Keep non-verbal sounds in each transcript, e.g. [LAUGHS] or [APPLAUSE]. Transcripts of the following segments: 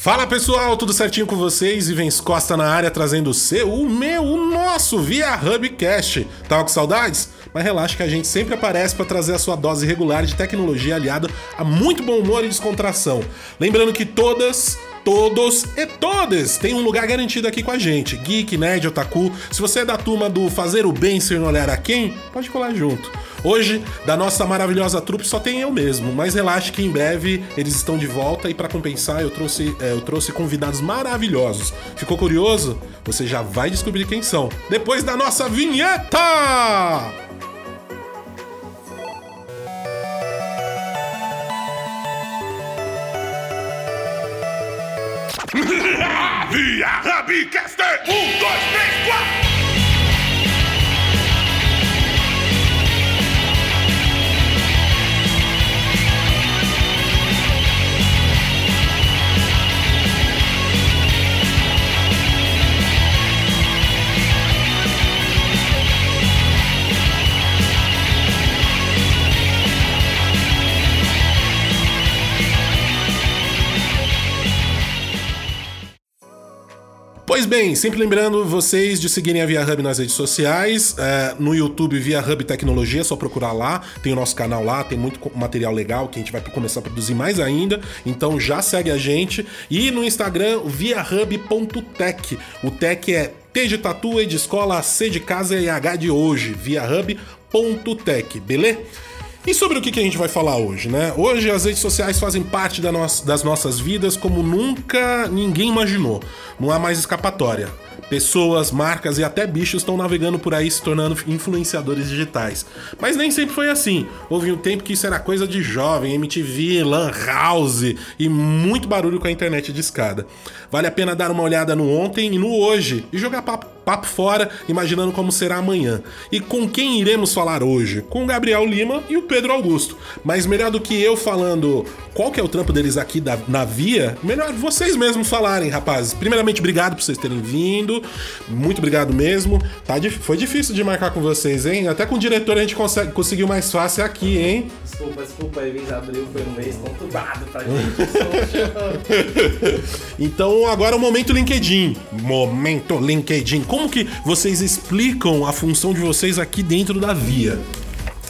Fala pessoal, tudo certinho com vocês? Ivens Costa na área trazendo o seu, o meu, o nosso Via Hubcast. Tava com saudades? Mas relaxa que a gente sempre aparece para trazer a sua dose regular de tecnologia aliada a muito bom humor e descontração. Lembrando que todas todos e todas têm um lugar garantido aqui com a gente. Geek, Nerd, Otaku. Se você é da turma do fazer o bem sem olhar a quem, pode colar junto. Hoje, da nossa maravilhosa trupe, só tem eu mesmo, mas relaxe que em breve eles estão de volta e para compensar eu trouxe, é, eu trouxe convidados maravilhosos. Ficou curioso? Você já vai descobrir quem são. Depois da nossa vinheta! [LAUGHS] Via Hubcaster! Um, dois, três, quatro! Pois bem, sempre lembrando vocês de seguirem a Via Hub nas redes sociais, é, no YouTube Via Hub Tecnologia, é só procurar lá, tem o nosso canal lá, tem muito material legal que a gente vai começar a produzir mais ainda, então já segue a gente. E no Instagram, viahub.tech. O tech é T de tatu, E de escola, C de casa e H de hoje, viahub.tech, beleza? E sobre o que a gente vai falar hoje, né? Hoje as redes sociais fazem parte das nossas vidas como nunca ninguém imaginou. Não há mais escapatória. Pessoas, marcas e até bichos estão navegando por aí se tornando influenciadores digitais. Mas nem sempre foi assim. Houve um tempo que isso era coisa de jovem, MTV, Lan House e muito barulho com a internet de escada. Vale a pena dar uma olhada no ontem e no hoje e jogar papo, papo fora, imaginando como será amanhã. E com quem iremos falar hoje? Com o Gabriel Lima e o Pedro Augusto. Mas melhor do que eu falando qual que é o trampo deles aqui da, na Via, melhor vocês mesmos falarem, rapazes. Primeiramente, obrigado por vocês terem vindo. Muito obrigado mesmo. Tá, foi difícil de marcar com vocês, hein? Até com o diretor a gente consegue, conseguiu mais fácil aqui, hein? Desculpa, desculpa, Evans Abril foi um mês conturbado pra [LAUGHS] gente. então agora o momento LinkedIn. Momento LinkedIn. Como que vocês explicam a função de vocês aqui dentro da Via?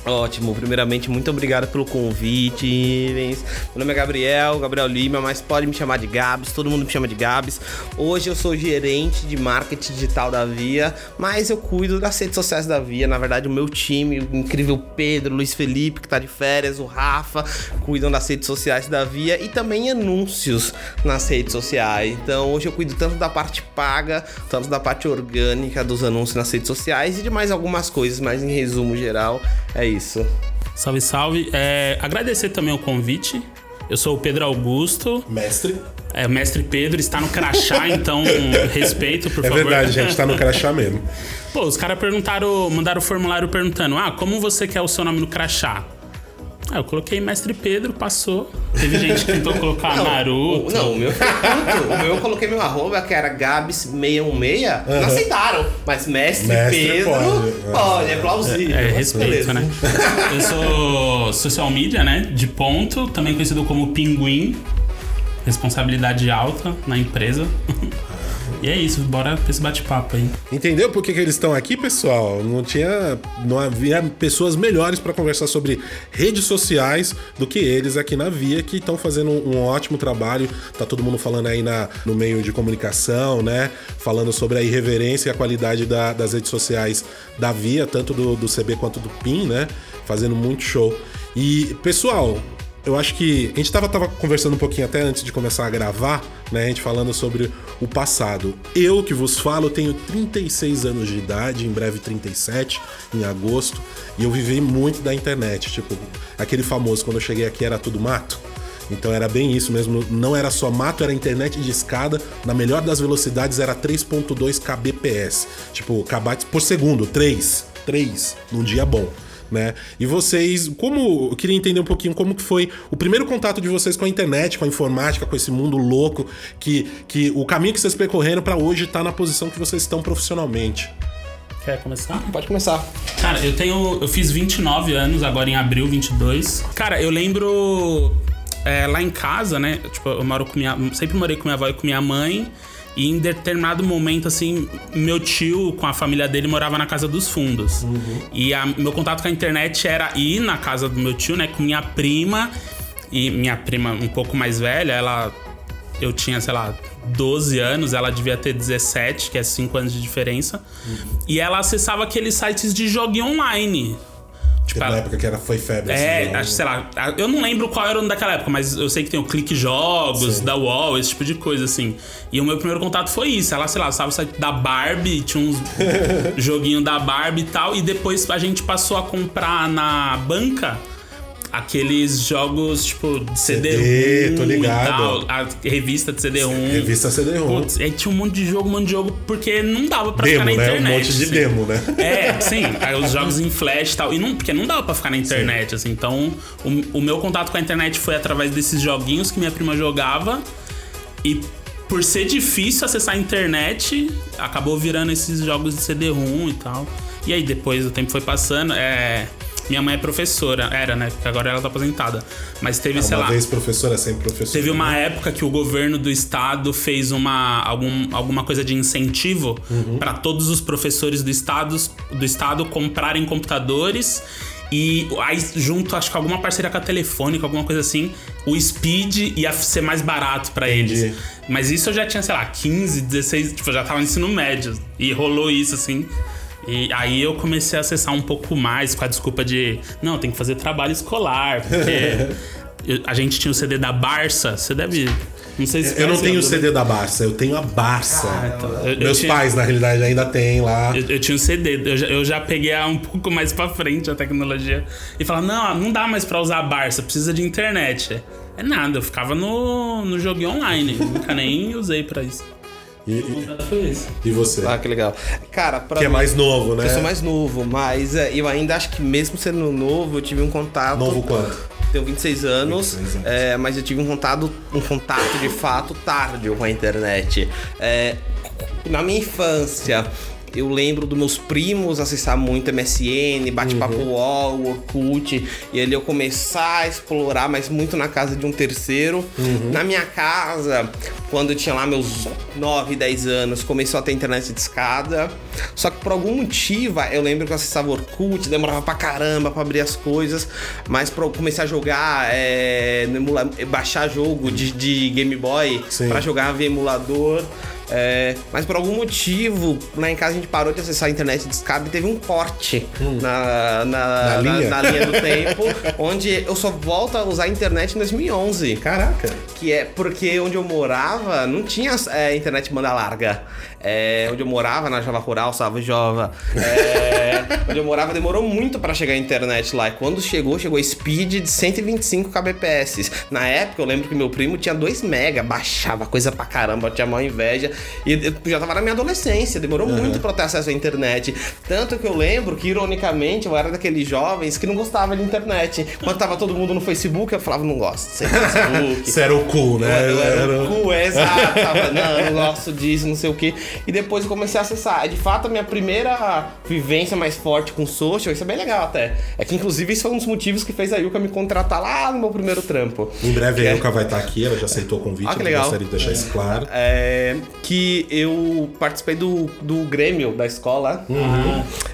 Ótimo, primeiramente, muito obrigado pelo convite. Meu nome é Gabriel, Gabriel Lima, mas pode me chamar de Gabs, todo mundo me chama de Gabs. Hoje eu sou gerente de marketing digital da Via, mas eu cuido das redes sociais da Via. Na verdade, o meu time, o incrível Pedro, Luiz Felipe, que tá de férias, o Rafa, cuidam das redes sociais da Via e também anúncios nas redes sociais. Então, hoje eu cuido tanto da parte paga, tanto da parte orgânica dos anúncios nas redes sociais e de mais algumas coisas, mas em resumo geral, é isso isso. Salve, salve. É, agradecer também o convite. Eu sou o Pedro Augusto. Mestre. É, o mestre Pedro está no crachá, [LAUGHS] então respeito, por é favor. É verdade, gente, está no crachá mesmo. Pô, os caras perguntaram, mandaram o formulário perguntando: ah, como você quer o seu nome no crachá? Ah, eu coloquei Mestre Pedro, passou. Teve gente que tentou colocar [LAUGHS] não, Naruto. O, não, o meu o meu eu coloquei meu arroba, que era Gabs616. Uhum. Não aceitaram. Mas Mestre, Mestre Pedro pode, pode é plausível. É, é respeito, né? eu sou social media, né? De ponto, também conhecido como Pinguim. Responsabilidade alta na empresa. E é isso, bora pra esse bate-papo aí. Entendeu por que, que eles estão aqui, pessoal? Não tinha. Não havia pessoas melhores para conversar sobre redes sociais do que eles aqui na Via, que estão fazendo um ótimo trabalho. Tá todo mundo falando aí na, no meio de comunicação, né? Falando sobre a irreverência e a qualidade da, das redes sociais da Via, tanto do, do CB quanto do PIN, né? Fazendo muito show. E, pessoal, eu acho que. A gente tava, tava conversando um pouquinho até antes de começar a gravar, né? A gente falando sobre o passado. Eu que vos falo, tenho 36 anos de idade, em breve 37, em agosto, e eu vivi muito da internet. Tipo, aquele famoso, quando eu cheguei aqui era tudo mato. Então era bem isso mesmo, não era só mato, era internet de escada, na melhor das velocidades era 3.2 kbps, tipo, kbytes por segundo, 3, 3 num dia bom né? E vocês, como eu queria entender um pouquinho como que foi o primeiro contato de vocês com a internet, com a informática, com esse mundo louco, que, que o caminho que vocês percorreram para hoje estar tá na posição que vocês estão profissionalmente. Quer começar? Pode começar. Cara, eu tenho. Eu fiz 29 anos, agora em abril 22. Cara, eu lembro é, lá em casa, né? Tipo, eu moro com minha. Sempre morei com minha avó e com minha mãe. E em determinado momento, assim, meu tio com a família dele morava na casa dos fundos. E a- meu contato com a internet era ir na casa do meu tio, né, com minha prima. E minha prima um pouco mais velha, ela. Eu tinha, sei lá, 12 anos, ela devia ter 17, que é 5 anos de diferença. E ela acessava aqueles sites de joguinho online. Tipo, Na ela- época que era, foi febre. é, jogo. acho, sei lá, eu não lembro qual era o daquela época, mas eu sei que tem o Clique Jogos, Sim. da UOL, esse tipo de coisa, assim. E o meu primeiro contato foi isso. Ela, sei lá, sabe da Barbie, tinha uns [LAUGHS] joguinho da Barbie e tal, e depois a gente passou a comprar na banca aqueles jogos, tipo, CD, CD-ROM tô ligado. tal, a revista de CD-ROM. Revista CD-ROM. Putz, aí tinha um monte de jogo, um monte de jogo, porque não dava pra Demo, ficar na né? Um internet. monte de assim. demo, né? É, sim, os jogos em flash e tal. E não, porque não dava pra ficar na internet, assim. Então, o, o meu contato com a internet foi através desses joguinhos que minha prima jogava. E por ser difícil acessar a internet, acabou virando esses jogos de CD-ROM e tal. E aí depois o tempo foi passando. É, minha mãe é professora, era, né? Porque agora ela tá aposentada. Mas teve, sei Uma lá. vez professora, sempre professora. Teve uma época que o governo do estado fez uma, algum, alguma coisa de incentivo para todos os professores do estado, do estado comprarem computadores. E aí, junto, acho que alguma parceria com a Telefônica, alguma coisa assim, o Speed ia ser mais barato para eles. Mas isso eu já tinha, sei lá, 15, 16, tipo, eu já tava no ensino médio. E rolou isso, assim. E aí eu comecei a acessar um pouco mais com a desculpa de, não, tem que fazer trabalho escolar, porque [LAUGHS] eu- a gente tinha o CD da Barça, você deve. Não sei se Eu não tenho o eu- CD da Barça, eu tenho a Barça. Eu- eu Meus tinha- pais, na realidade, ainda têm lá. Eu, eu tinha um CD, eu já, eu já peguei um pouco mais pra frente a tecnologia e falava: não, não dá mais pra usar a Barça, precisa de internet. É nada, eu ficava no, no joguinho online, nunca nem usei pra isso. E, e- Foi e você? Ah, que legal. Cara, pra que é mim- mais novo, né? Eu sou mais novo, mas é, eu ainda acho que mesmo sendo novo, eu tive um contato. Novo quanto? Tenho 26 anos, 26 anos. é, mas eu tive um contato, um contato de fato tarde com a internet. É, na minha infância, eu lembro dos meus primos acessar muito MSN, bate-papo Uhum. UOL, Orkut, e ali eu começar a explorar, mas muito na casa de um terceiro. Uhum. Na minha casa, quando eu tinha lá meus 9, 10 anos, começou a ter internet de escada. Só que por algum motivo, eu lembro que eu acessava Orkut, demorava pra caramba pra abrir as coisas, mas pra eu comecei a jogar, é, baixar jogo de, de Game Boy Sim. pra jogar via emulador. É, mas por algum motivo, lá em casa a gente parou de acessar a internet de escada e teve um corte na, na, Hum. Na linha? na linha do tempo, [LAUGHS] onde eu só volto a usar a internet em 2011. Caraca. Que é porque onde eu morava não tinha é, internet banda larga. É, onde eu morava, na Java Rural, salve Jova. É, onde eu morava demorou muito pra chegar a internet lá. E quando chegou, chegou a speed de 125 kbps. Na época, eu lembro que meu primo tinha 2 mega, baixava coisa pra caramba, eu tinha maior inveja. E eu já tava na minha adolescência, demorou muito pra ter acesso à internet. Tanto que eu lembro que, ironicamente, eu era daqueles jovens que não gostava de internet. Quando tava todo mundo no Facebook, eu falava, não gosto de Facebook. [LAUGHS] Você era o cool, né? Eu era Era- o cu, é, exato. Tava, não, eu não gosto disso, não sei o que. E depois eu comecei a acessar. De fato, a minha primeira vivência mais forte com social, isso é bem legal até. É que, inclusive, isso foi um dos motivos que fez a Yuka me contratar lá no meu primeiro trampo. Em breve Que a é- Ilka vai estar aqui, ela já aceitou o convite. Ah, que eu legal. gostaria de deixar isso claro. É, que eu participei do, do Grêmio da escola.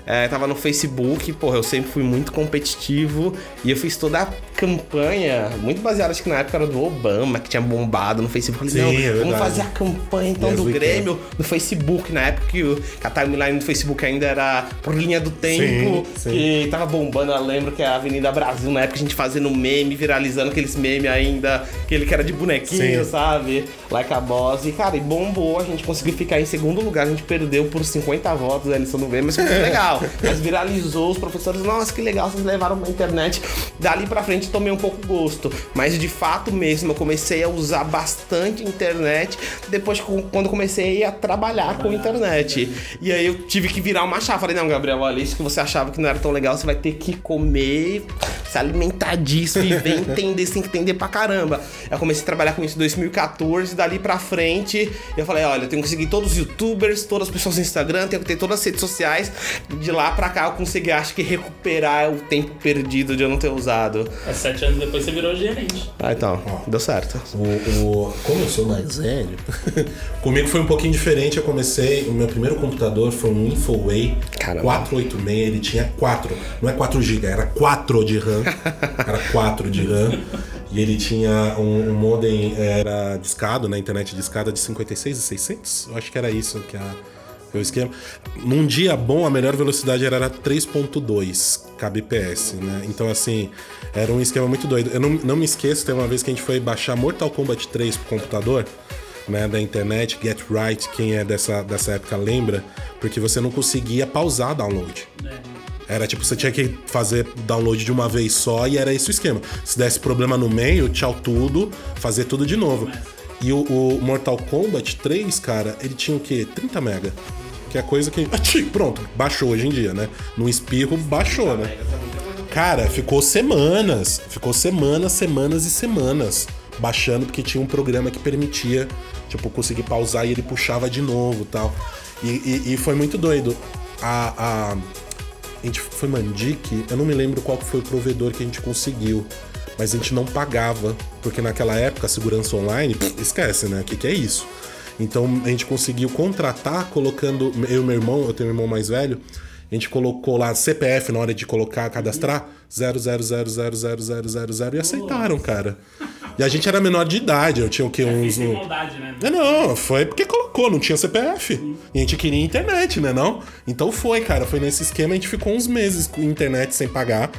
É, tava no Facebook, porra, eu sempre fui muito competitivo e eu fiz toda a campanha, muito baseada, acho que na época era do Obama, que tinha bombado no Facebook. Eu Falei, Sim, não, é vamos fazer a campanha então Yes, do we can. Grêmio no Facebook, na época que, a timeline do Facebook ainda era por linha do tempo, Sim, sim. que tava bombando, eu lembro que a Avenida Brasil, na época a gente fazendo meme, viralizando aqueles memes ainda, aquele que era de bonequinho, Sim. sabe? Like a Boss. E, cara, e bombou, a gente conseguiu ficar em segundo lugar, a gente perdeu por 50 votos a eleição do Grêmio, mas foi [LAUGHS] legal. Mas viralizou, os professores, nossa, que legal, vocês levaram pra internet. Dali pra frente tomei um pouco gosto. Mas de fato mesmo, eu comecei a usar bastante internet depois quando comecei a trabalhar com internet. E aí eu tive que virar uma chave. Falei, não, Gabriel, olha, isso que você achava que não era tão legal, você vai ter que comer se alimentar disso, viver, [LAUGHS] entender, você tem que entender pra caramba. Eu comecei a trabalhar com isso em 2014, dali pra frente, eu falei, olha, eu tenho que seguir todos os youtubers, todas as pessoas no Instagram, tenho que ter todas as redes sociais. De lá pra cá eu consegui, acho que, recuperar o tempo perdido de eu não ter usado. Há sete anos depois você virou gerente. Ah, então, deu certo. O, o- como eu sou mais velho, [LAUGHS] comigo foi um pouquinho diferente. Eu comecei, o meu primeiro computador foi um Infoway Caramba. 486, ele tinha 4, não é 4 GB, era 4 de RAM. [LAUGHS] era 4 de RAM. E ele tinha um, um modem, era discado, na internet discada de 56 e 600. Eu acho que era isso que a o esquema. Num dia bom, a melhor velocidade era 3.2 kbps, né? Então, assim, era um esquema muito doido. Eu não, não me esqueço, tem uma vez que a gente foi baixar Mortal Kombat 3 pro computador, né, da internet, Get Right, quem é dessa, dessa época lembra, porque você não conseguia pausar download. Era tipo, você tinha que fazer download de uma vez só e era esse o esquema. Se desse problema no meio, tchau tudo, fazer tudo de novo. E o, o Mortal Kombat 3, cara, ele tinha o quê? 30 mega. Que é coisa que. [LAUGHS] Pronto, baixou hoje em dia, né? No espirro, baixou, né? Cara, ficou semanas. Ficou semanas, semanas e semanas baixando, porque tinha um programa que permitia, tipo, conseguir pausar e ele puxava de novo tal. E, e, e foi muito doido. A, a, a gente foi Mandic, eu não me lembro qual foi o provedor que a gente conseguiu. Mas a gente não pagava, porque naquela época a segurança online, pff, esquece, né? O que, que é isso? Então a gente conseguiu contratar colocando. Eu e meu irmão, eu tenho um irmão mais velho, a gente colocou lá CPF na hora de colocar, cadastrar 0000000 e aceitaram, cara. E a gente era menor de idade, eu tinha o quê? Uns. Sem um- maldade, né? não, não, foi porque colocou, não tinha CPF. E a gente queria internet, né, não? Então foi, cara, foi nesse esquema, a gente ficou uns meses com internet sem pagar,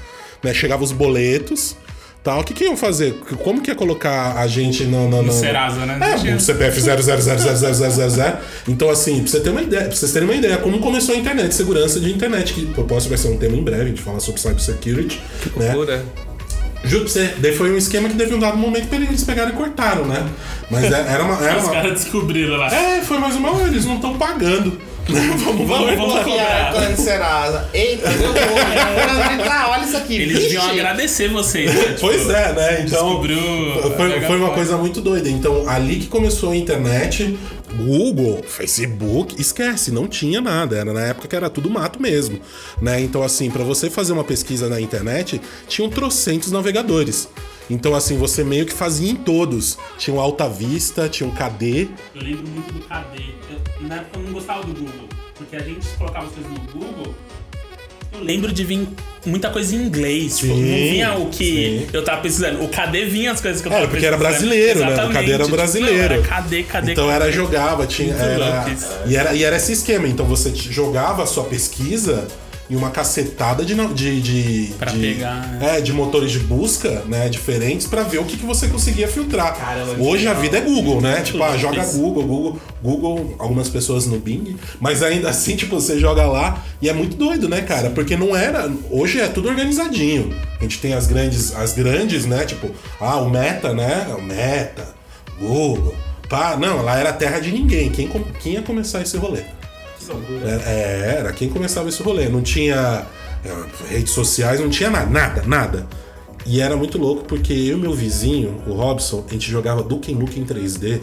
né? Chegava os boletos, tal. O que que iam fazer? Como que ia colocar a gente no... no, no... Serasa, né? É, tinha. CPF 0000000. Então, assim, pra você ter uma ideia, pra vocês terem uma ideia, como começou a internet, segurança de internet, que proposta vai ser um tema em breve, a gente fala sobre cybersecurity, né? Loucura. Juro pra você, daí foi um esquema que teve um dado momento que eles pegaram e cortaram, né? Mas é- era uma. Era Os uma... caras descobriram lá. É, foi mais uma, eles não estão pagando. [LAUGHS] vamos, vamos, Vamos, cobrar. a Serasa. Eita, Deus. Ah, olha isso aqui. Eles deviam agradecer vocês. né? [LAUGHS] Tipo, Pois é, né? Então. Descobriu. Foi, foi uma coisa muito doida. Então, ali que começou a internet, Google, Facebook, esquece, não tinha nada. Era na época que era tudo mato mesmo, né? Então, assim, pra você fazer uma pesquisa na internet, tinham trocentos navegadores. Então, assim, você meio que fazia em todos. Tinha o Alta Vista, tinha um KD. Eu lembro muito do KD. Eu, na época eu não gostava do Google. Porque a gente colocava as coisas no Google. Eu lembro de vir muita coisa em inglês. Tipo, não Sim, vinha o que sim. eu tava pesquisando. O KD vinha as coisas que eu Era, tava porque era brasileiro, né? O Exatamente. KD era Tipo, brasileiro. não, era KD, KD. Então KD. era jogava, tinha. Era, e, era, e era esse esquema. Então você jogava a sua pesquisa em uma cacetada de. de, de Pra de- pegar, É, de motores de busca, né? Diferentes pra ver o que, que você conseguia filtrar. Caramba, Hoje a vida é Google, né? Tipo, ah, joga isso. Google, Google, Google, algumas pessoas no Bing, mas ainda [LAUGHS] assim, tipo, você joga lá e é muito doido, né, cara? Porque não era. Hoje é tudo organizadinho. A gente tem as grandes, as grandes, né? Tipo, ah, o Meta, né? O Meta, Google. Pá, não, lá era terra de ninguém. Quem, quem ia começar esse rolê? É, é, era quem começava esse rolê. Não tinha é, redes sociais, não tinha nada, nada, nada. E era muito louco porque eu e meu vizinho, o Robson, a gente jogava Duke Nukem 3D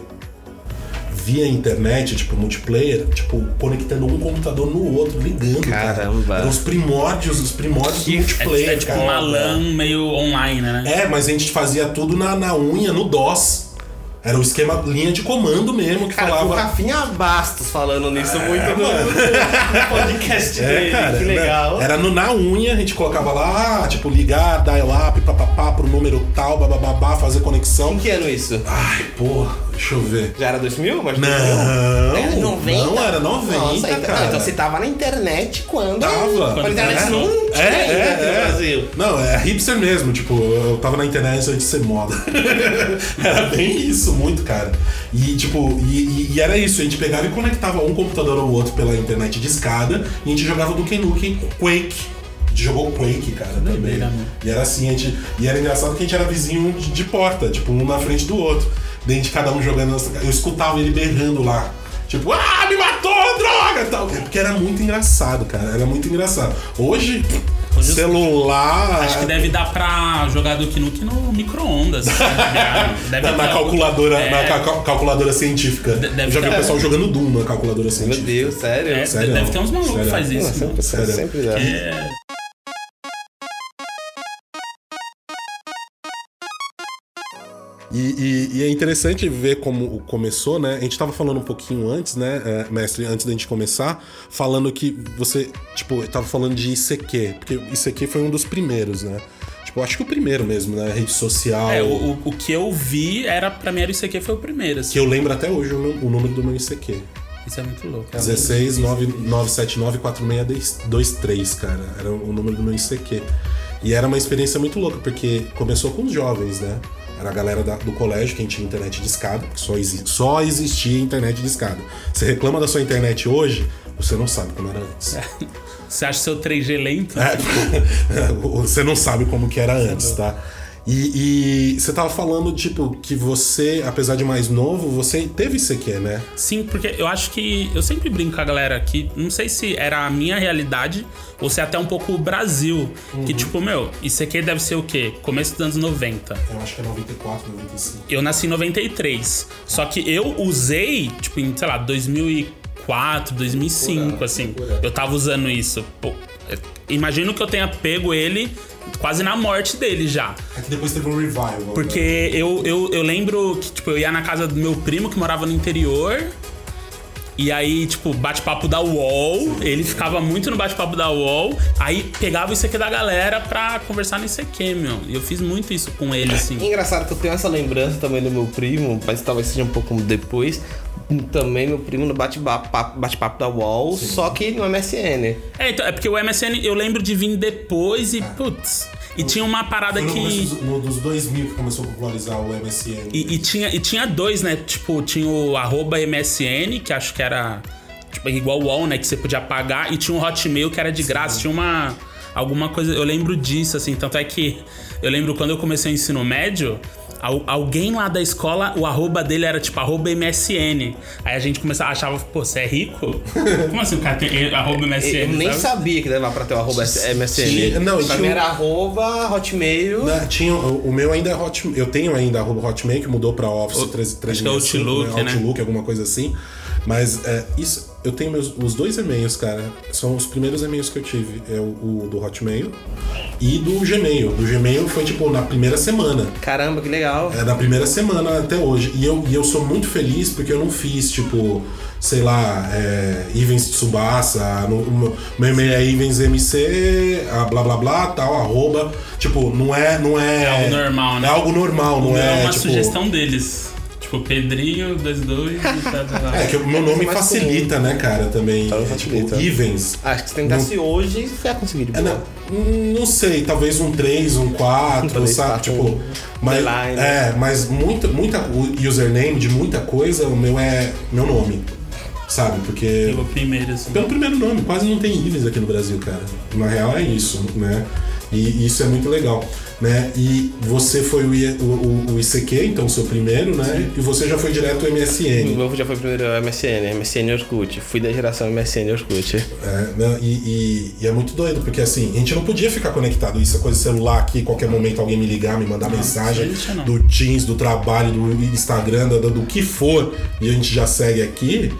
via internet, tipo multiplayer, tipo conectando um computador no outro, ligando, Caramba. cara. Eram os primórdios, os primórdios do multiplayer, É, é tipo cara. uma LAN meio online, né? É, mas a gente fazia tudo na, na unha, no DOS. Era o esquema linha de comando mesmo que Cara, o falava. Rafinha Bastos falando nisso muito no, no podcast dele. É, cara, que né? legal. Era no, na unha, a gente colocava lá, tipo, ligar, dial-up, papapá, pro número tal, bababá, fazer conexão. Em que ano isso? Ai, porra, deixa eu ver. Já era 2000? Mas Não, Era 90? não, era 90, Nossa, então, cara. não, então você tava na internet quando. Tava. Quando a internet É. não tinha É, ainda é, aqui no é. Brasil. Não, é hipster mesmo, tipo, eu tava na internet antes de ser moda. [LAUGHS] era bem isso, muito, cara. E, tipo, e, e- era isso, a gente pegava e conectava um computador ao outro pela internet de escada e a gente jogava Duke Nukem Quake. A gente jogou Quake, cara, também. Mano. E era assim, a gente. E era engraçado que a gente era vizinho de, de porta, tipo, um na frente do outro. A gente, cada um jogando. Eu escutava ele berrando lá. Tipo, ah, me matou, droga! Tal. Porque era muito engraçado, cara. Era muito engraçado. Hoje, Celular. Acho que deve dar pra jogar Duke Nukem no micro-ondas. assim, [LAUGHS] deve Na, na calculadora, É, na ca- calculadora científica. De- deve já vi o pessoal jogando Doom na calculadora Meu científica. Deus, sério? é, Sério? deve ter uns malucos que Sério? faz isso. sempre, Sério. sempre dá. É, E, e- e é interessante ver como começou, né? A gente tava falando um pouquinho antes, né, é, mestre, antes da gente começar, falando que você, tipo, tava falando de ICQ, porque ICQ foi um dos primeiros, né? Tipo, acho que o primeiro mesmo, né? Rede social. é, o, o- o que eu vi era, pra mim, era isso aqui foi o primeiro. assim. Que eu lembro até hoje o, meu- o número do meu ICQ. Isso é muito louco. 16 979 4623, cara. Era o número do meu ICQ. E era uma experiência muito louca, porque começou com os jovens, né? Era a galera da- do colégio, quem tinha internet de escada, só, exi- só existia internet de escada. Você reclama da sua internet hoje, você não sabe como era antes. Você acha seu 3G lento? É, [LAUGHS] você não sabe como que era antes, tá? E, e você tava falando, tipo, que você, apesar de mais novo, você teve ICQ, né? Sim, porque eu acho que. Eu sempre brinco com a galera aqui. Não sei se era a minha realidade ou se é até um pouco o Brasil. Uhum. Que, tipo, meu, aqui deve ser o quê? Começo dos anos 90. Eu acho que é 94, 95. Eu nasci em 93. Só que eu usei, tipo, em, sei lá, 2004, 2005, assim. Eu tava usando isso. Pô, é, imagino que eu tenha pego ele quase na morte dele já. É que depois teve um revival. Porque eu, eu, eu lembro que, tipo, eu ia na casa do meu primo que morava no interior. E aí, tipo, bate-papo da UOL. Ele ficava muito no bate-papo da UOL. Aí pegava isso aqui da galera pra conversar no ICQ, meu. E eu fiz muito isso com ele, assim. Engraçado que eu tenho essa lembrança também do meu primo, mas talvez seja um pouco depois. Também meu primo no bate-papo bate da UOL, só que no MSN. É, então, é porque o MSN eu lembro de vir depois e, putz. E tinha uma parada Foi no começo que. dos, no, dos 2000 que começou a popularizar o MSN. E, e tinha, e tinha dois, né? Tipo, tinha o arroba MSN, que acho que era tipo, igual o UOL, né? Que você podia pagar, e tinha o Hotmail, que era de graça. Tinha uma. Alguma coisa. Eu lembro disso, assim. Tanto é que eu lembro quando eu comecei o ensino médio. Al- Alguém lá da escola, o arroba dele era tipo arroba MSN. Aí a gente começava, achava, pô, você é rico? [LAUGHS] Como assim o cara tem arroba MSN? Eu nem sabe? sabia que dava pra ter o arroba MSN. Tinha- não, pra tinha mim era arroba, hotmail. Né, tinha, o, o meu ainda é Hotmail. Eu tenho ainda arroba Hotmail, que mudou pra Office O- 3, acho que é Outlook, né? Outlook, alguma coisa assim. Mas é, isso, eu tenho meus, os dois e-mails, cara. São os primeiros e-mails que eu tive. É o, o do Hotmail e do Gmail. Do Gmail foi, tipo, na primeira semana. Caramba, que legal. É da primeira semana até hoje. E eu, e eu sou muito feliz porque eu não fiz, tipo, sei lá, é, Ivens Tsubasa, no, o meu, e-mail é Ivens MC, a blá blá blá, tal, arroba. Tipo, não é. Não é, É algo normal, né? É algo normal, não O meu é. é uma tipo, sugestão deles. Tipo, Pedrinho, 22 e tá, tá, tá. [LAUGHS] É, que o meu nome mais facilita, né, cara, também. Tá, tipo, facilita. Ivens. Acho que se tentasse hoje, você ia conseguir de É, boa. não, não sei, talvez um 3, um 4, Talvez sabe? quatro, Tipo, um mas, é, mas muita, muita o username de muita coisa, o meu é meu nome. Sabe? Porque Pelo primeiro, assim. pelo primeiro nome, quase não tem Ives aqui no Brasil, cara. Na real é isso, né? E isso é muito legal, né? E você foi o, I- o, o- o ICQ, então o seu primeiro, né? E você já foi direto ao O MSN. meu já foi primeiro MSN, MSN e Orkut. Fui da geração MSN e Orkut. É, né? e, e- e é muito doido, porque assim, a gente não podia ficar conectado. Isso é coisa celular aqui, qualquer momento alguém me ligar, me mandar mensagem isso não. do Teams, do trabalho, do Instagram, do, do que for, e a gente já segue aqui.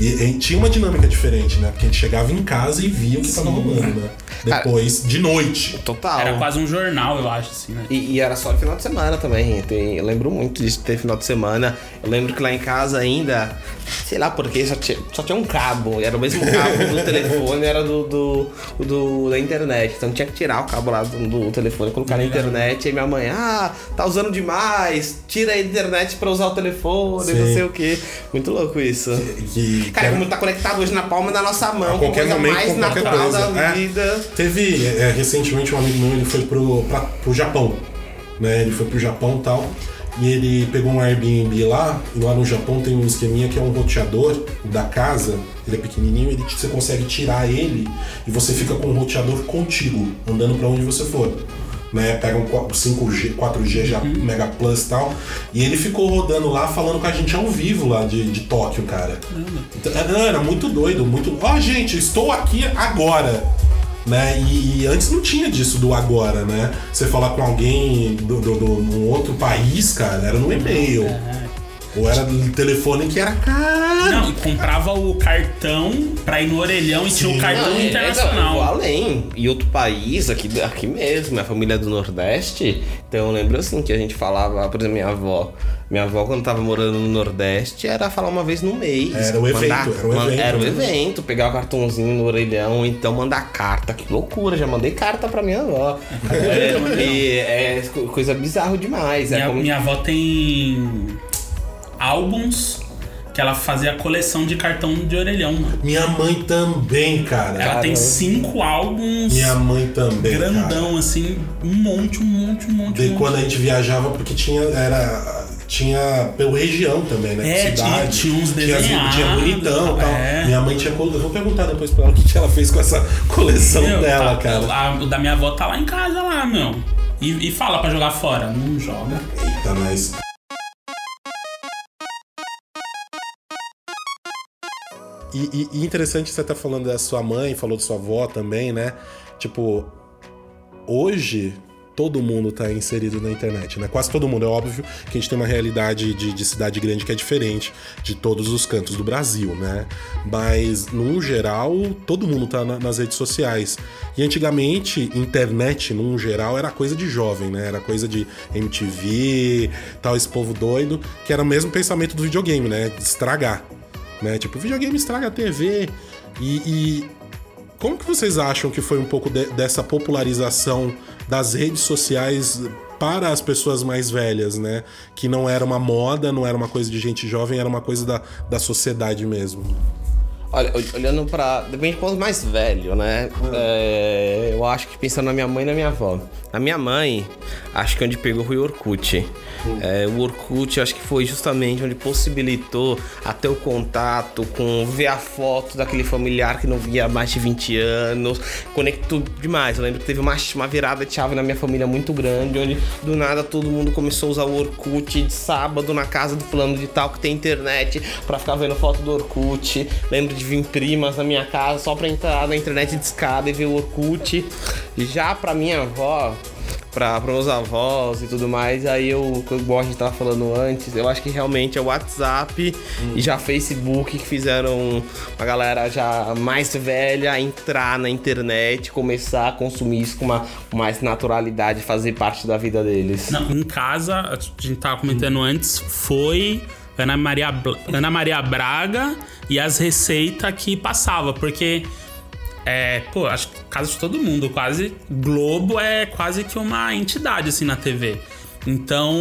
E, e tinha uma dinâmica diferente, né? Porque a gente chegava em casa e via o que tava rolando, né? Depois, de noite. Total. Era quase um jornal, eu acho, assim, né? E, e era só final de semana também. Tem- eu lembro muito disso, ter final de semana. Eu lembro que lá em casa ainda, sei lá porque, só tinha, só tinha um cabo. Era o mesmo cabo do [LAUGHS] telefone, era do, do, do- da internet. Então tinha que tirar o cabo lá do, do telefone, colocar na internet. E minha mãe, ah, tá usando demais, tira a internet pra usar o telefone, Sim. não sei o que. Muito louco isso. Que, Cara, que como tá conectado hoje na palma da nossa mão, A qualquer coisa momento, mais natural coisa. da É. vida. Teve é, recentemente um amigo meu, ele foi pro, pra, pro Japão, né? Ele foi pro Japão e tal. E ele pegou um Airbnb lá, e lá no Japão tem um esqueminha que é um roteador da casa, ele é pequenininho, ele, você consegue tirar ele e você fica com o roteador contigo, andando pra onde você for. Né, pega um 5G, 4G já Mega Plus e tal. E ele ficou rodando lá, falando com a gente ao vivo lá de, de Tóquio, cara. Então, era- era muito doido, muito. Ó, gente, estou aqui agora. Né? E, e antes não tinha disso do agora, né? Você falar com alguém do, do, do, outro país, cara, era no e-mail. Ou era no telefone que era caro. Não, e comprava o cartão pra ir no orelhão e tinha o cartão Não, é, internacional. não, eu vou além. E outro país, aqui, aqui mesmo, minha família é do Nordeste. Então eu lembro assim que a gente falava, por exemplo, minha avó. Minha avó, quando tava morando no Nordeste, era falar uma vez no mês. Era o evento, era o evento, Era o evento, pegar o cartãozinho no orelhão, então mandar carta. Que loucura, já mandei carta pra minha avó. é, e é co- coisa bizarra demais. É Minha, como- minha avó tem álbuns que ela fazia coleção de cartão de orelhão, mano. Minha mãe também, cara. Ela tem cinco álbuns Minha mãe também. grandão, cara. assim, um monte, um monte, um monte. De um monte. quando a gente viajava, porque tinha. Era. Tinha pela região também, né? É, tinha- tinha uns Tinha, as- desenhados, tinha bonitão e tal. é. Minha mãe tinha. Eu vou perguntar depois pra ela o que que ela fez com essa [LAUGHS] coleção Meu, dela, tá- cara. a- o da minha avó tá lá em casa, lá, meu. E, e fala pra jogar fora. Não joga. Eita, mas. E, e- interessante você tá falando da sua mãe, falou de sua avó também, né? Tipo, hoje todo mundo tá inserido na internet, né? Quase todo mundo. É óbvio que a gente tem uma realidade de, de cidade grande que é diferente de todos os cantos do Brasil, né? Mas, no geral, todo mundo tá na- nas redes sociais. E antigamente, internet, num geral, era coisa de jovem, né? Era coisa de MTV, tal, esse povo doido, que era o mesmo pensamento do videogame, né? Estragar. Né? Tipo, videogame estraga a TV. E, e como que vocês acham que foi um pouco de- dessa popularização das redes sociais para as pessoas mais velhas, né? Que não era uma moda, não era uma coisa de gente jovem, era uma coisa da, da sociedade mesmo. Olha, ol- olhando pra. Depende do ponto mais velho, né? É, eu acho que pensando na minha mãe e na minha avó. Na minha mãe, acho que onde pegou foi o Orkut. É, o Orkut, acho que foi justamente onde possibilitou até o contato com ver a foto daquele familiar que não via há mais de 20 anos. Conectou demais. Eu lembro que teve uma, uma virada de chave na minha família muito grande, onde do nada todo mundo começou a usar o Orkut de sábado na casa do fulano de tal que tem internet pra ficar vendo foto do Orkut. Lembro de vir primas na minha casa só pra entrar na internet de escada e ver o Orkut. E já pra minha avó, pra, pra meus avós e tudo mais, aí eu, igual a gente tava falando antes, eu acho que realmente é o WhatsApp e já Facebook que fizeram a galera já mais velha entrar na internet, começar a consumir isso com uma mais naturalidade, fazer parte da vida deles. Não, em casa, a gente tava comentando antes, foi Ana Maria, Ana Maria Braga e as receitas que passava, porque é, pô, acho que casa de todo mundo, quase Globo é quase que uma entidade assim na TV. Então,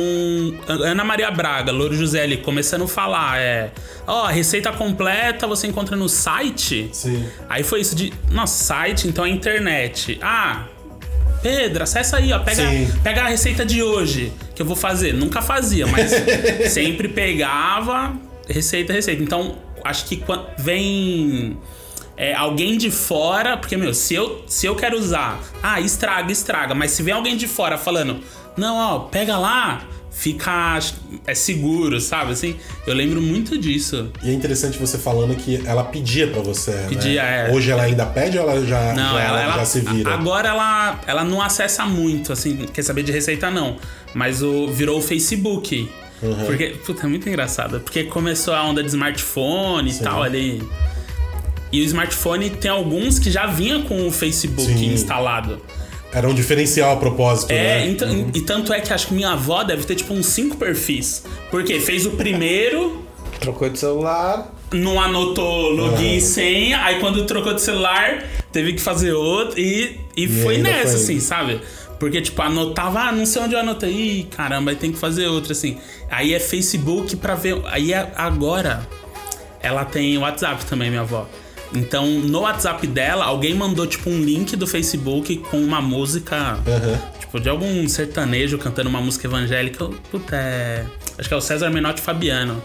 Ana Maria Braga, Louro José ali começando a falar, é, ó, a receita completa você encontra no site. Sim. Aí foi isso de, nossa, site, então é internet. Ah, Pedro, acessa aí, ó, pega, Sim. pega a receita de hoje que eu vou fazer. Nunca fazia, mas [LAUGHS] sempre pegava receita, receita. Então, acho que quando vem é, alguém de fora, porque, meu, se eu, se eu quero usar, ah, estraga, estraga, mas se vem alguém de fora falando, não, ó, pega lá, fica é seguro, sabe? Assim, eu lembro muito disso. E é interessante você falando que ela pedia pra você. Pedia, né? é. Hoje ela ainda pede ou ela já, Não, já, ela, ela- já se vira? Agora ela, ela não acessa muito, assim, quer saber de receita não. Mas o, virou o Facebook. Uhum. Porque, puta, é muito engraçado. Porque começou a onda de smartphone e tal ali. E o smartphone tem alguns que já vinha com o Facebook Sim. instalado. Era um diferencial a propósito, É, né? então, e tanto é que acho que minha avó deve ter tipo uns cinco perfis. Porque fez o primeiro, Trocou de celular. não anotou login e senha, aí quando trocou de celular, teve que fazer outro e, e, foi ainda nessa, foi. assim, sabe? Porque, tipo, anotava, ah, não sei onde eu anotei, Ih, caramba, aí tem que fazer outro, assim. Aí é Facebook pra ver. Aí é- agora ela tem WhatsApp também, minha avó. Então, no WhatsApp dela, alguém mandou, tipo, um link do Facebook com uma música. Aham. Tipo, de algum sertanejo cantando uma música evangélica. Puta, é. Acho que é o César Menotti Fabiano.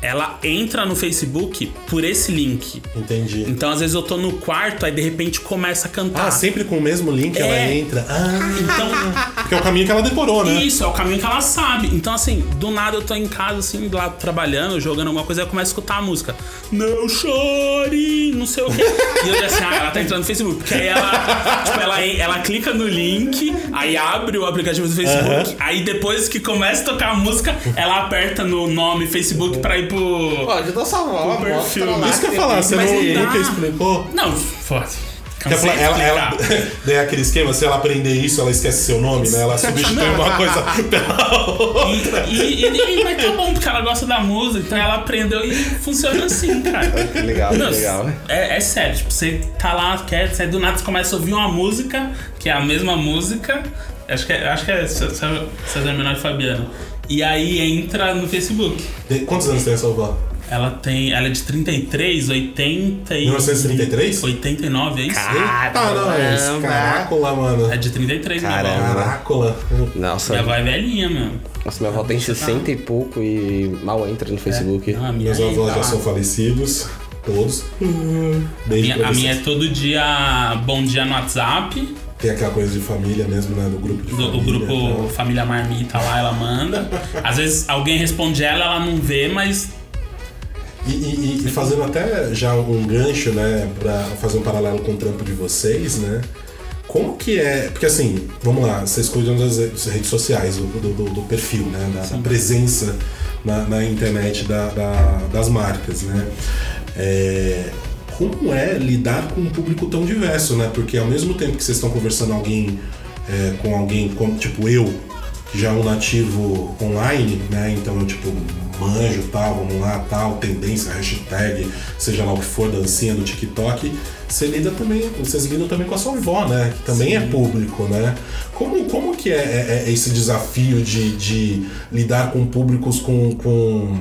Ela entra no Facebook por esse link. Entendi. Então, às vezes eu tô no quarto, aí de repente começa a cantar. Ah, sempre com o mesmo link ela É. entra. Ah, Então, Porque é o caminho que ela decorou, né? Isso, é o caminho que ela sabe. Então, assim, do nada eu tô em casa, assim, lá trabalhando, jogando alguma coisa, aí eu começo a escutar a música. Não chore, não sei o quê. E eu já assim, ah, ela tá entrando no Facebook. Porque aí ela, tipo, ela, ela clica no link, aí abre o aplicativo do Facebook, aí depois que começa a tocar a música, ela aperta no nome Facebook pra ir pro. Pode dar salvar, O perfil. mostra lá. Isso que eu ia falar, você não, ele nunca dá. explicou. Não, foda. Ela, ela, [LAUGHS] daí é aquele esquema, se ela aprender isso, ela esquece seu nome, né? Ela substitui uma [LAUGHS] coisa pela outra. E, e, e, mas tá bom, porque ela gosta da música, então ela aprendeu e funciona assim, cara. [LAUGHS] Que legal, que legal. É, é sério, tipo, você tá lá, quer, você do nada você começa a ouvir uma música, que é a mesma música, acho que é, acho que é César César Menor e Fabiano. E aí entra no Facebook. De- Quantos anos tem essa avó? Ela tem. Ela é de 33, 80 e. 1933? 89, é isso? Ah, não, é isso. Caramba. Carácula, mano. É de 33, minha avó. Caramba. Carácula. Nossa, Minha avó é velhinha, meu. nossa, minha avó tem 60 e pouco e mal entra no Facebook. Não, a minha Meus avós tá já são falecidos. Todos. Beijo Minha- pra a minha é todo dia bom dia no WhatsApp. Tem aquela coisa de família mesmo, né? Do grupo de Do, o família. grupo então. Família Marmita lá, ela manda. Às vezes alguém responde ela, ela não vê, mas. E, e- e fazendo até já um gancho, né, pra fazer um paralelo com o trampo de vocês, né? Como que é. Porque assim, vamos lá, vocês cuidam das redes sociais, do, do- do- do perfil, né? Da, da presença na, na internet da- da- das marcas, né? É, como é lidar com um público tão diverso, né? Porque ao mesmo tempo que vocês estão conversando alguém, é, com alguém como, tipo eu, que já é um nativo online, né? Então eu tipo manjo tal, vamos lá, tal, tendência, hashtag, seja lá o que for, dancinha do TikTok, você lida também, vocês lidam também com a sua avó, né? Que também é público, né? Como, como que é, é- é esse desafio de, de lidar com públicos com, com,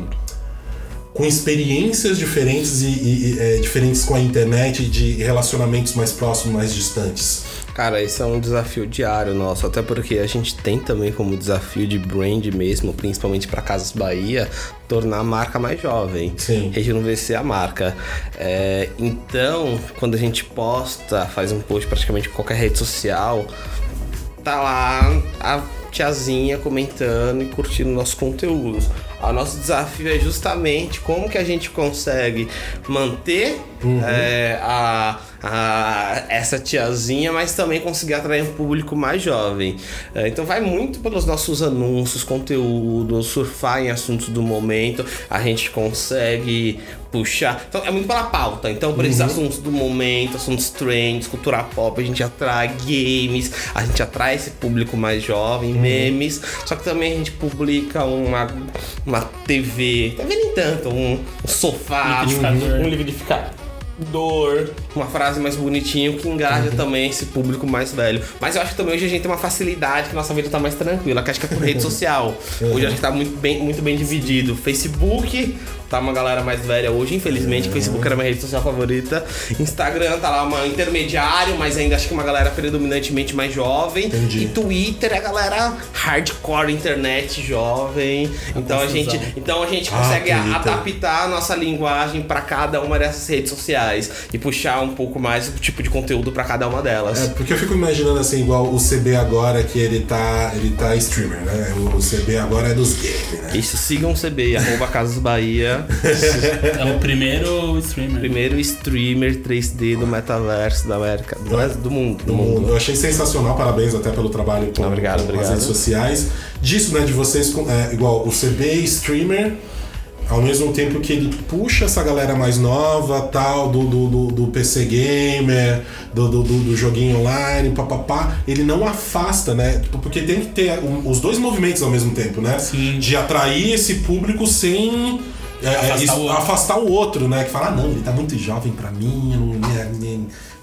com experiências diferentes e, e- e, é, diferentes com a internet e de relacionamentos mais próximos, mais distantes? Cara, isso é um desafio diário nosso, até porque a gente tem também como desafio de brand mesmo, principalmente para Casas Bahia, tornar a marca mais jovem. Sim. Rejuvenescer a marca. É, então, quando a gente posta, faz um post praticamente em qualquer rede social, tá lá a tiazinha comentando e curtindo nossos conteúdos. O nosso desafio é justamente como que a gente consegue manter é, a, a- essa tiazinha, mas também conseguir atrair um público mais jovem. É, então vai muito pelos nossos anúncios, conteúdos, surfar em assuntos do momento. A gente consegue puxar. Então é muito pela pauta. Então, por esses assuntos do momento, assuntos trends, cultura pop, a gente atrai games, a gente atrai esse público mais jovem, memes. Só que também a gente publica uma, uma TV, TV nem tanto, um, um sofá, Liquidificador. um liquidificador, dor, uma frase mais bonitinha que engaja também esse público mais velho. Mas eu acho que também hoje a gente tem uma facilidade que nossa vida tá mais tranquila, que acho que é por rede [LAUGHS] social. Hoje a gente tá muito bem, muito bem dividido. Facebook, tá uma galera mais velha hoje, infelizmente, o Facebook era minha rede social favorita. Instagram tá lá uma intermediário, mas ainda acho que uma galera predominantemente mais jovem. Entendi. E Twitter é a galera hardcore internet jovem. Então a gente, então a gente Ah, consegue adaptar a nossa linguagem pra cada uma dessas redes sociais e puxar um pouco mais o tipo de conteúdo pra cada uma delas. É, porque eu fico imaginando assim, igual o CB agora, que ele tá, ele tá streamer, né? O CB agora é dos games, né? Isso, sigam o CB, arroba Casas Bahia, É o primeiro streamer. primeiro streamer 3D do metaverso da América, do, do mundo, do do mundo. Eu achei sensacional, parabéns até pelo trabalho com, Obrigado, com obrigado. as redes sociais. Disso, né, de vocês, com- é, igual o CB streamer, ao mesmo tempo que ele puxa essa galera mais nova, tal, do, do, do, do PC gamer, do, do, do- do joguinho online, papapá, ele não afasta, né? Tipo, Porque tem que ter os dois movimentos ao mesmo tempo, né? Sim. De atrair esse público sem. é, é, Afastar isso- o outro. afastar o outro, né? Que fala, ah, não, ele tá muito jovem pra mim, não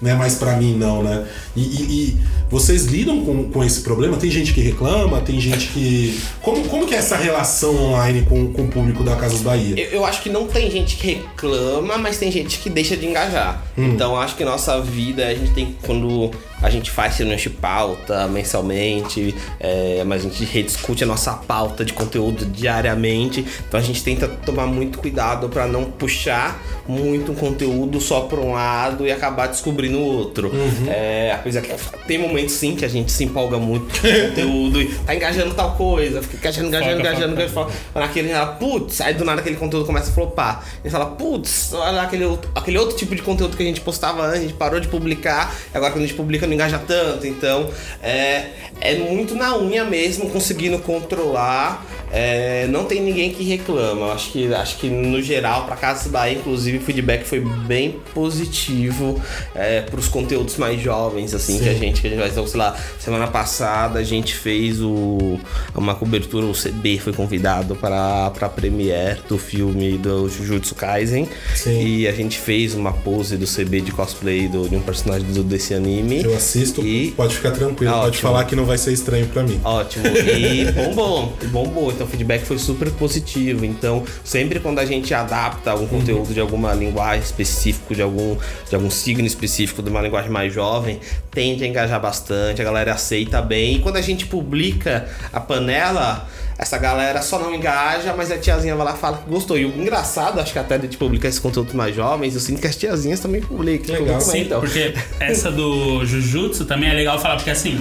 é, nem- não é mais pra mim, não, né? E, e- e vocês lidam com, com esse problema? Tem gente que reclama, tem gente que. Como, como que é essa relação online com, com o público da Casas Bahia? Eu, eu acho que não tem gente que reclama, mas tem gente que deixa de engajar. Então acho que nossa vida, a gente tem quando a gente faz reuniões de pauta mensalmente, é, mas a gente rediscute a nossa pauta de conteúdo diariamente. Então a gente tenta tomar muito cuidado para não puxar muito um conteúdo só para um lado e acabar descobrindo no outro. É, a coisa que tem momentos sim que a gente se empolga muito com o conteúdo e tá engajando tal coisa, fica engajando, engajando, Foca, engajando, foca, engajando. Fala, naquele fala, putz, aí do nada aquele conteúdo começa a flopar. E fala, putz, olha aquele, outro- aquele outro tipo de conteúdo que a gente postava antes, a gente parou de publicar, agora quando a gente publica não engaja tanto. Então, é, é muito na unha mesmo, conseguindo controlar. É, não tem ninguém que reclama. Acho que, acho que no geral, pra Casa Bahia, inclusive, o feedback foi bem positivo é, pros conteúdos mais jovens, assim, que a gente, que a gente vai então, sei lá, semana passada a gente fez o, uma cobertura, o CB foi convidado para pra premiere do filme do Jujutsu Kaisen. Sim. E a gente fez uma pose do CB de cosplay do, de um personagem do, desse anime. Eu assisto, E- pode ficar tranquilo, pode falar que não vai ser estranho pra mim. Ótimo. E bombou, bombou. Então o feedback foi super positivo. Então, sempre quando a gente adapta algum conteúdo de alguma linguagem específica, de algum, de algum signo específico, de uma linguagem mais jovem, tende a engajar bastante, a galera aceita bem. E quando a gente publica a panela. Essa galera só não engaja, mas a tiazinha vai lá e fala que gostou. E o engraçado, acho que até de publicar esse conteúdo mais jovens, eu sinto que as tiazinhas também publicam. Legal. Sim, Sim, então. porque essa do Jujutsu também é legal falar, porque assim,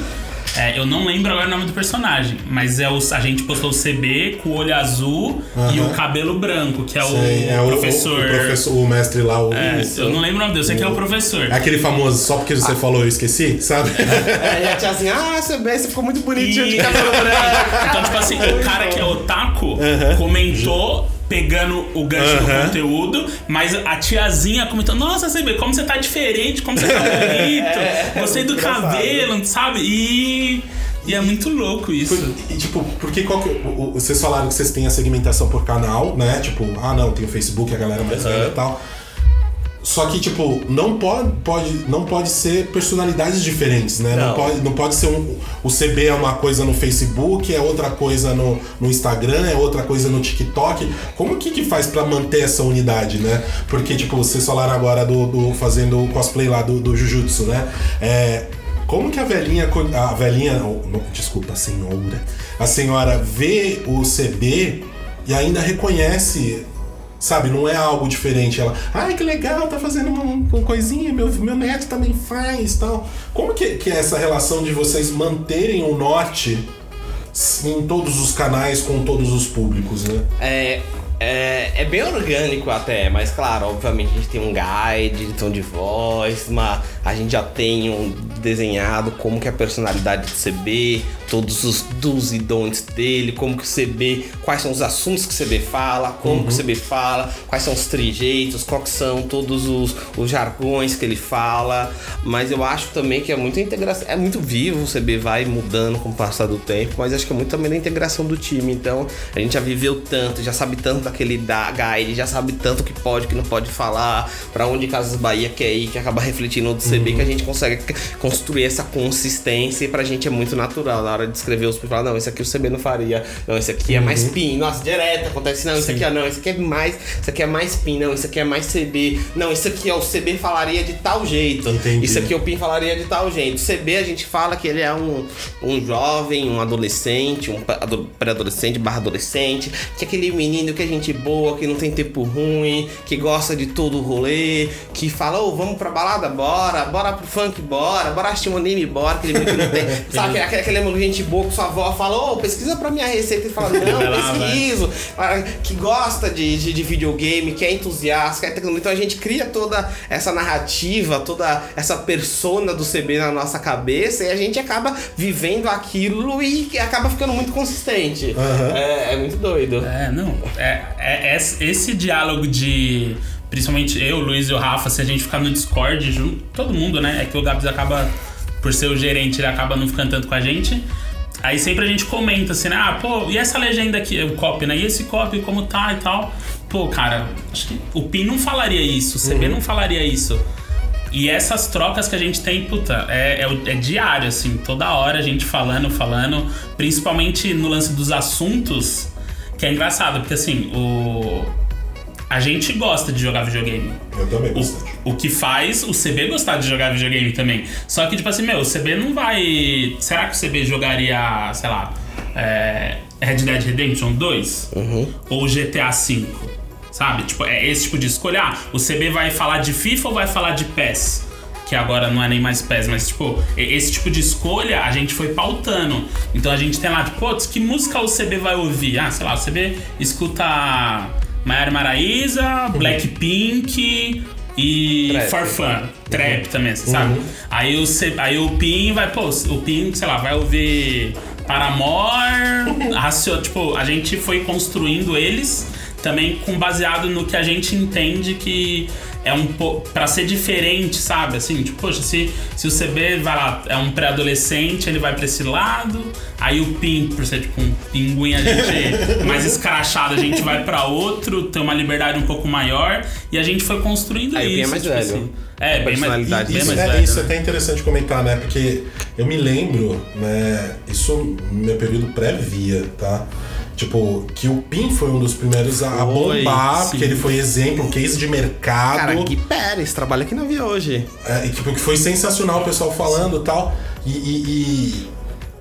é, eu não lembro agora o nome do personagem, mas é o, a gente postou o CB com o olho azul e Aham. o cabelo branco, que é o, é o, professor. O, o professor, o mestre lá, o. É, eu não lembro o nome dele, eu sei que é o professor. É aquele famoso, só porque Ah. você falou eu esqueci, sabe? É, e a tiazinha, ah, você bem, você ficou muito bonitinho de E- cabelo branco. [LAUGHS] Então, tipo assim, o cara que é otaku comentou pegando o gancho do conteúdo, mas a tiazinha comentou: Nossa, CB, como você tá diferente, como você tá [LAUGHS] bonito, gostei do muito engraçado. cabelo, sabe? E. E é muito louco isso. E, tipo, porque qual que, o- o- vocês falaram que vocês têm a segmentação por canal, né? Tipo, ah não, tem o Facebook, a galera mais Uhum. velha e tal. Só que, tipo, não pode, pode, não pode ser personalidades diferentes, né? Não, Não. pode, não pode ser um. O CB é uma coisa no Facebook, é outra coisa no, no Instagram, é outra coisa no TikTok. Como que, que faz pra manter essa unidade, né? Porque, tipo, vocês falaram agora do, do fazendo o cosplay lá do, do Jujutsu, né? É. Como que a velhinha, a velhinha, não, desculpa, a senhora, a senhora vê o CB e ainda reconhece, sabe? Não é algo diferente. Ela, ai que legal, tá fazendo uma, uma coisinha, meu, meu neto também faz, tal. Como que, que é essa relação de vocês manterem o norte em todos os canais com todos os públicos, né? É, é, é bem orgânico até, mas claro, obviamente a gente tem um guide de tom de voz, uma, a gente já tem um desenhado como que é a personalidade do CB, todos os do's e don'ts dele, como que o CB, quais são os assuntos que o CB fala, como que o CB fala, quais são os trejeitos, quais são todos os, os jargões que ele fala, mas eu acho também que é muito integração, é muito vivo, o CB vai mudando com o passar do tempo, mas acho que é muito também da integração do time, então a gente já viveu tanto, já sabe tanto daquele da guide, já sabe tanto que pode, que não pode falar, pra onde Casas Bahia quer ir, que acaba refletindo no CB, que a gente consegue construir essa consistência e pra gente é muito natural. Na hora de escrever os falar, não, esse aqui o CB não faria, não, esse aqui é mais PIN, nossa, direto acontece, não, esse aqui é não, esse aqui é mais, esse aqui é mais PIN, não, esse aqui é mais CB, não, esse aqui é o CB falaria de tal jeito, Entendi. isso aqui o PIN falaria de tal jeito. O CB a gente fala que ele é um, um jovem, um adolescente, um pré-adolescente barra adolescente, que é aquele menino que é gente boa, que não tem tempo ruim, que gosta de todo o rolê, que fala, ô, vamos pra balada, bora, bora pro funk, bora, bora assistir um anime, bora, aquele menino que não tem. [LAUGHS] sabe, aquele, aquele menino gente boa que sua avó fala, ô, pesquisa pra minha receita e fala, não, [LAUGHS] ah, que gosta de, de, de videogame, que é entusiasta, que é tecnologia. Então a gente cria toda essa narrativa, toda essa persona do CB na nossa cabeça e a gente acaba vivendo aquilo e acaba ficando muito consistente. Aham. É, é muito doido. É, não. É, é, é esse diálogo de. Principalmente eu, o Luiz e o Rafa, se a gente ficar no Discord junto, todo mundo, né? É que o Gabs acaba, por ser o gerente, ele acaba não ficando tanto com a gente. Aí sempre a gente comenta assim, né? Ah, pô, e essa legenda aqui, o copy, né? E esse copy, como tá e tal. Pô, cara, acho que o PIN não falaria isso, o CB não falaria isso. E essas trocas que a gente tem, puta, é, é, é diário, assim, toda hora a gente falando, falando, principalmente no lance dos assuntos, que é engraçado, porque assim, o. A gente gosta de jogar videogame. Eu também bastante. O, o que faz o CB gostar de jogar videogame também. Só que, tipo assim, meu, o CB não vai. Será que o CB jogaria, sei lá, é, Red Dead Redemption 2? Ou GTA V? Sabe? Tipo, é esse tipo de escolha. Ah, o CB vai falar de FIFA ou vai falar de PES? que agora não é nem mais PES, mas tipo, esse tipo de escolha a gente foi pautando. Então a gente tem lá, tipo, putz, que música o CB vai ouvir? Ah, sei lá, o CB escuta Maiara Maraíza, Blackpink e Trap. Farfan. Trap também, você sabe? Aí o, C- aí o Pin vai, pô, o Pin, sei lá, vai ouvir Paramore, racio, tipo, a gente foi construindo eles também com baseado no que a gente entende que é um pouco para ser diferente, sabe? Assim, tipo, poxa, se, se o CB vai lá, é um pré-adolescente, ele vai pra esse lado, aí o Pin, por ser tipo um pinguim, a gente [LAUGHS] mais escrachado, a gente vai pra outro, tem uma liberdade um pouco maior, e a gente foi construindo Aí o Pin é isso. mais tipo velho. assim. É, bem mais, Personalidade bem Isso, mais é, velho. isso é né? até interessante comentar, né? Porque eu me lembro, né? Isso no meu período pré-via, tá? Tipo, que o Pin foi um dos primeiros a, Foi, bombar, sim. porque ele foi exemplo, um case de mercado. Cara, Gui Pérez trabalha aqui na Via hoje. É, e que, que foi sensacional o pessoal falando e tal. E, e- e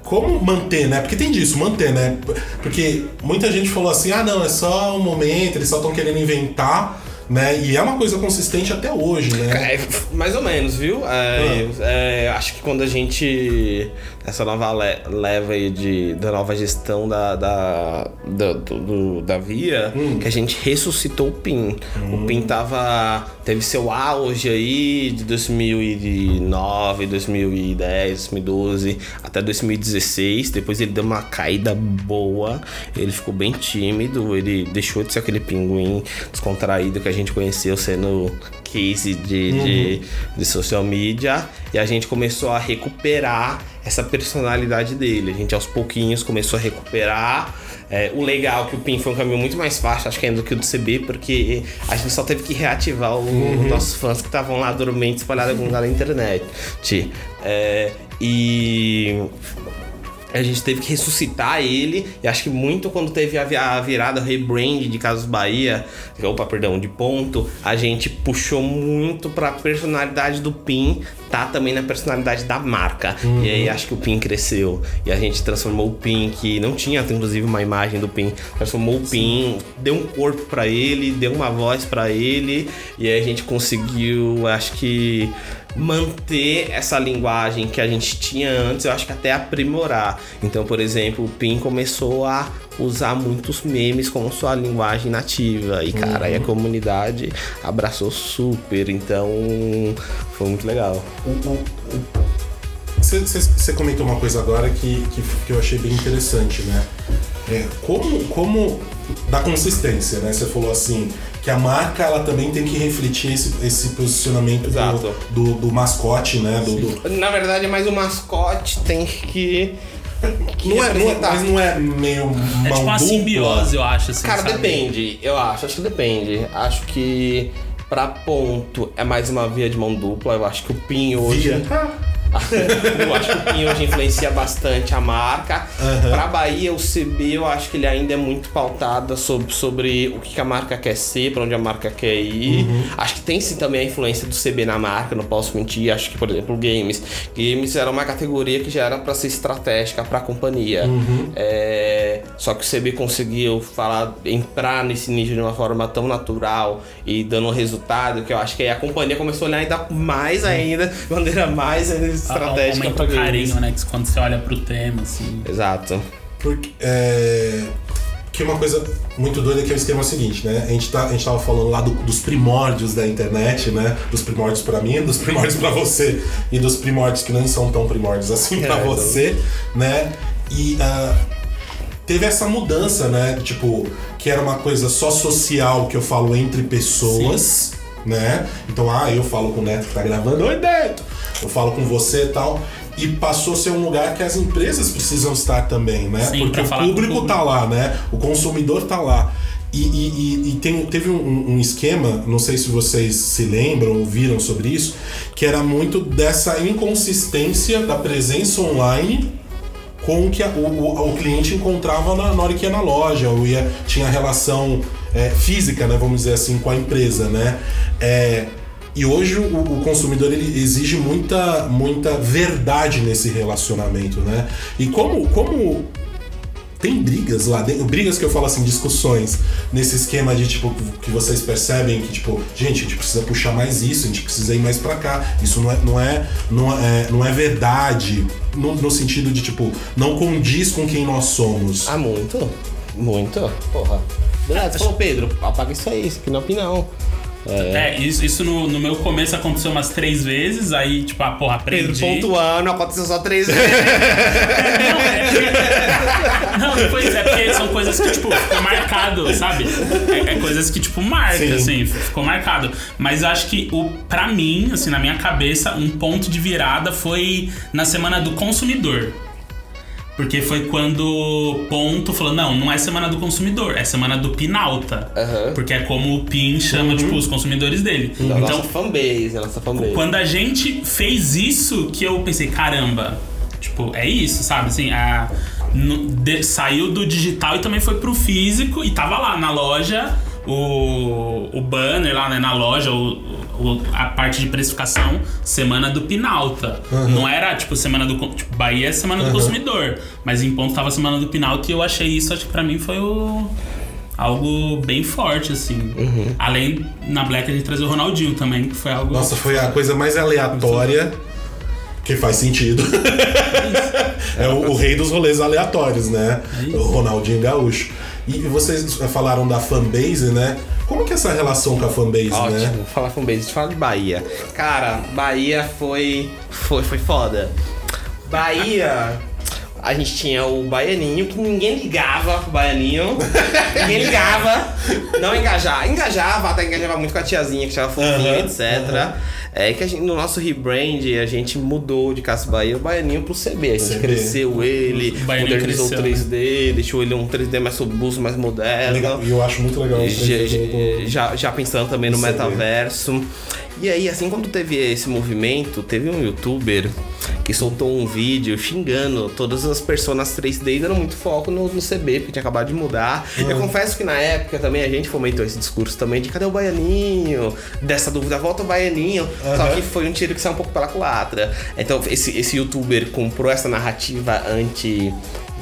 como manter, né? Porque tem disso, manter, né? Porque muita gente falou assim: ah, não, é só um momento, eles só estão querendo inventar, né? E é uma coisa consistente até hoje, né? É, mais ou menos, viu? É, Ah. é, acho que quando a gente. Essa nova le- leva aí de, da nova gestão da, da, da, do- do- da Via, Hum. que a gente ressuscitou o PIN. O PIN tava. teve seu auge aí de 2009, 2010, 2012 até 2016. Depois ele deu uma caída boa. Ele ficou bem tímido. Ele deixou de ser aquele pinguim descontraído que a gente conheceu sendo case de, de, de social media. E a gente começou a recuperar essa personalidade dele. A gente aos pouquinhos começou a recuperar. É, o legal é que o PIN foi um caminho muito mais fácil, acho que ainda do que o do CB, porque a gente só teve que reativar o- os nossos fãs que estavam lá dormentes espalhados em algum lugar na internet. É, e a gente teve que ressuscitar ele. E acho que muito quando teve a, vi- a virada, rebrand de Casas Bahia, opa, perdão, de ponto, a gente puxou muito pra personalidade do PIN, tá também na personalidade da marca. E aí acho que o PIN cresceu. E a gente transformou o PIN, que não tinha inclusive uma imagem do PIN, transformou o PIN, deu um corpo pra ele, deu uma voz pra ele. E aí a gente conseguiu, acho que manter essa linguagem que a gente tinha antes, eu acho que até aprimorar. Então, por exemplo, o PIN começou a usar muitos memes como sua linguagem nativa. E, cara, aí a comunidade abraçou super. Então, foi muito legal. Você comentou uma coisa agora que, que, que eu achei bem interessante, né? É, como, como da consistência, né? Você falou assim que a marca ela também tem que refletir esse, esse posicionamento do, do, do mascote, né? Do, do- Na verdade, mais o mascote tem que. que não, é, não é, mas não é meio mão É tipo uma dupla? simbiose, eu acho, assim, Cara, sabe? depende, eu acho, acho que depende. Acho que pra ponto é mais uma via de mão dupla. Eu acho que o PIN hoje. Via. Eu acho que o PIN hoje influencia bastante a marca. Aham. Pra Bahia, o CB, eu acho que ele ainda é muito pautado sobre, sobre o que a marca quer ser, pra onde a marca quer ir. Uhum. Acho que tem sim também a influência do CB na marca, não posso mentir. Acho que, por exemplo, games. Games era uma categoria que já era pra ser estratégica pra companhia. Uhum. É, só que o CB conseguiu falar, entrar nesse nicho de uma forma tão natural e dando um resultado que eu acho que aí a companhia começou a olhar ainda mais ainda, [LAUGHS] de maneira mais estratégica Aumenta pra o carinho, né? que Quando você olha pro tema, assim. Exato. Porque, é, que uma coisa muito doida que é o esquema seguinte, né? A gente, tá, a gente tava falando lá do- dos primórdios da internet, né? Dos primórdios pra mim, dos [LAUGHS] primórdios pra você e dos primórdios que não são tão primórdios assim pra É, você, né? E ah, teve essa mudança, né? Tipo, que era uma coisa só social que eu falo entre pessoas, né? Então, ah, eu falo com o Neto que tá gravando, oi Neto! Eu falo com você e tal. E passou a ser um lugar que as empresas precisam estar também, né? Sim, Porque o falar com o público público. tá lá, né? O consumidor tá lá. E, e- e- tem- teve um, um esquema, não sei se vocês se lembram ou viram sobre isso, que era muito dessa inconsistência da presença online com o que a- o, o- o cliente encontrava na, na hora que ia na loja, ou ia, tinha relação é, física, né, vamos dizer assim, com a empresa, né? É, e hoje o, o consumidor ele exige muita, muita verdade nesse relacionamento, né? E como, como Tem brigas lá dentro, brigas que eu falo assim, discussões, nesse esquema de tipo, que vocês percebem que, tipo, gente, a gente precisa puxar mais isso, a gente precisa ir mais pra cá. Isso não é, não é, não é, não é verdade, no, no sentido de, tipo, não condiz com quem nós somos. Ah, muito. Muito. Porra. Você falou, Pedro, apaga isso aí, isso aqui não é opinião. É, isso, isso no, no meu começo aconteceu umas três vezes, aí, tipo, ah, porra, aprendi. Pedro pontuando, aconteceu só três [LAUGHS] vezes. Não, é. Não, pois é, porque são coisas que, tipo, ficou marcado, sabe? É, é coisas que, tipo, marca, Sim. assim, ficou marcado. Mas eu acho que, o, pra mim, assim, na minha cabeça, um ponto de virada foi na semana do consumidor. Porque foi quando Ponto falou: não, não é semana do consumidor, é semana do Pinalta. Aham. Porque é como o Pin chama, tipo, os consumidores dele. Da Então, nossa fanbase, a nossa fanbase. quando a gente fez isso, que eu pensei, caramba, tipo, é isso, sabe? Assim, a, no- de- saiu do digital e também foi pro físico e tava lá na loja o, o banner lá, né, na loja, o, o- a parte de precificação, semana do Pinalta. Não era, tipo, semana do... Tipo, Bahia é semana do consumidor, mas em ponto tava semana do Pinalta e eu achei isso, acho que pra mim foi o... Algo bem forte, assim. Além, na Black, a gente trazer o Ronaldinho também, que foi algo... Nossa, foi a coisa mais aleatória que faz sentido. é [LAUGHS] o, o rei dos rolês aleatórios, né? É o Ronaldinho Gaúcho. E vocês falaram da fanbase, né? Como que é essa relação com a fanbase, Ótimo, né? falar fanbase. Deixa eu falar de Bahia. Cara, Bahia foi. Foi, foi foda. Bahia. A gente tinha o Baianinho, que ninguém ligava pro Baianinho. ninguém [LAUGHS] ligava. Não engajava. Engajava, até engajava muito com a tiazinha, que achava fofinho, Aham, etc. É que a gente, no nosso rebrand, a gente mudou de Cássio Bahia o Baianinho pro CB. A gente CB. cresceu ele, modernizou o 3D, deixou ele um 3D mais robusto, mais moderno. E eu acho muito legal isso. Já, já, já pensando também no vê. metaverso. E aí, assim, quando teve esse movimento, teve um youtuber que soltou um vídeo xingando todas as personas 3D e dando muito foco no, no CB, porque tinha acabado de mudar. Eu confesso que na época também a gente fomentou esse discurso também de cadê o Baianinho? Dessa dúvida, volta o Baianinho. Só Aham. que foi um tiro que saiu um pouco pela culatra. Então, esse, esse youtuber comprou essa narrativa anti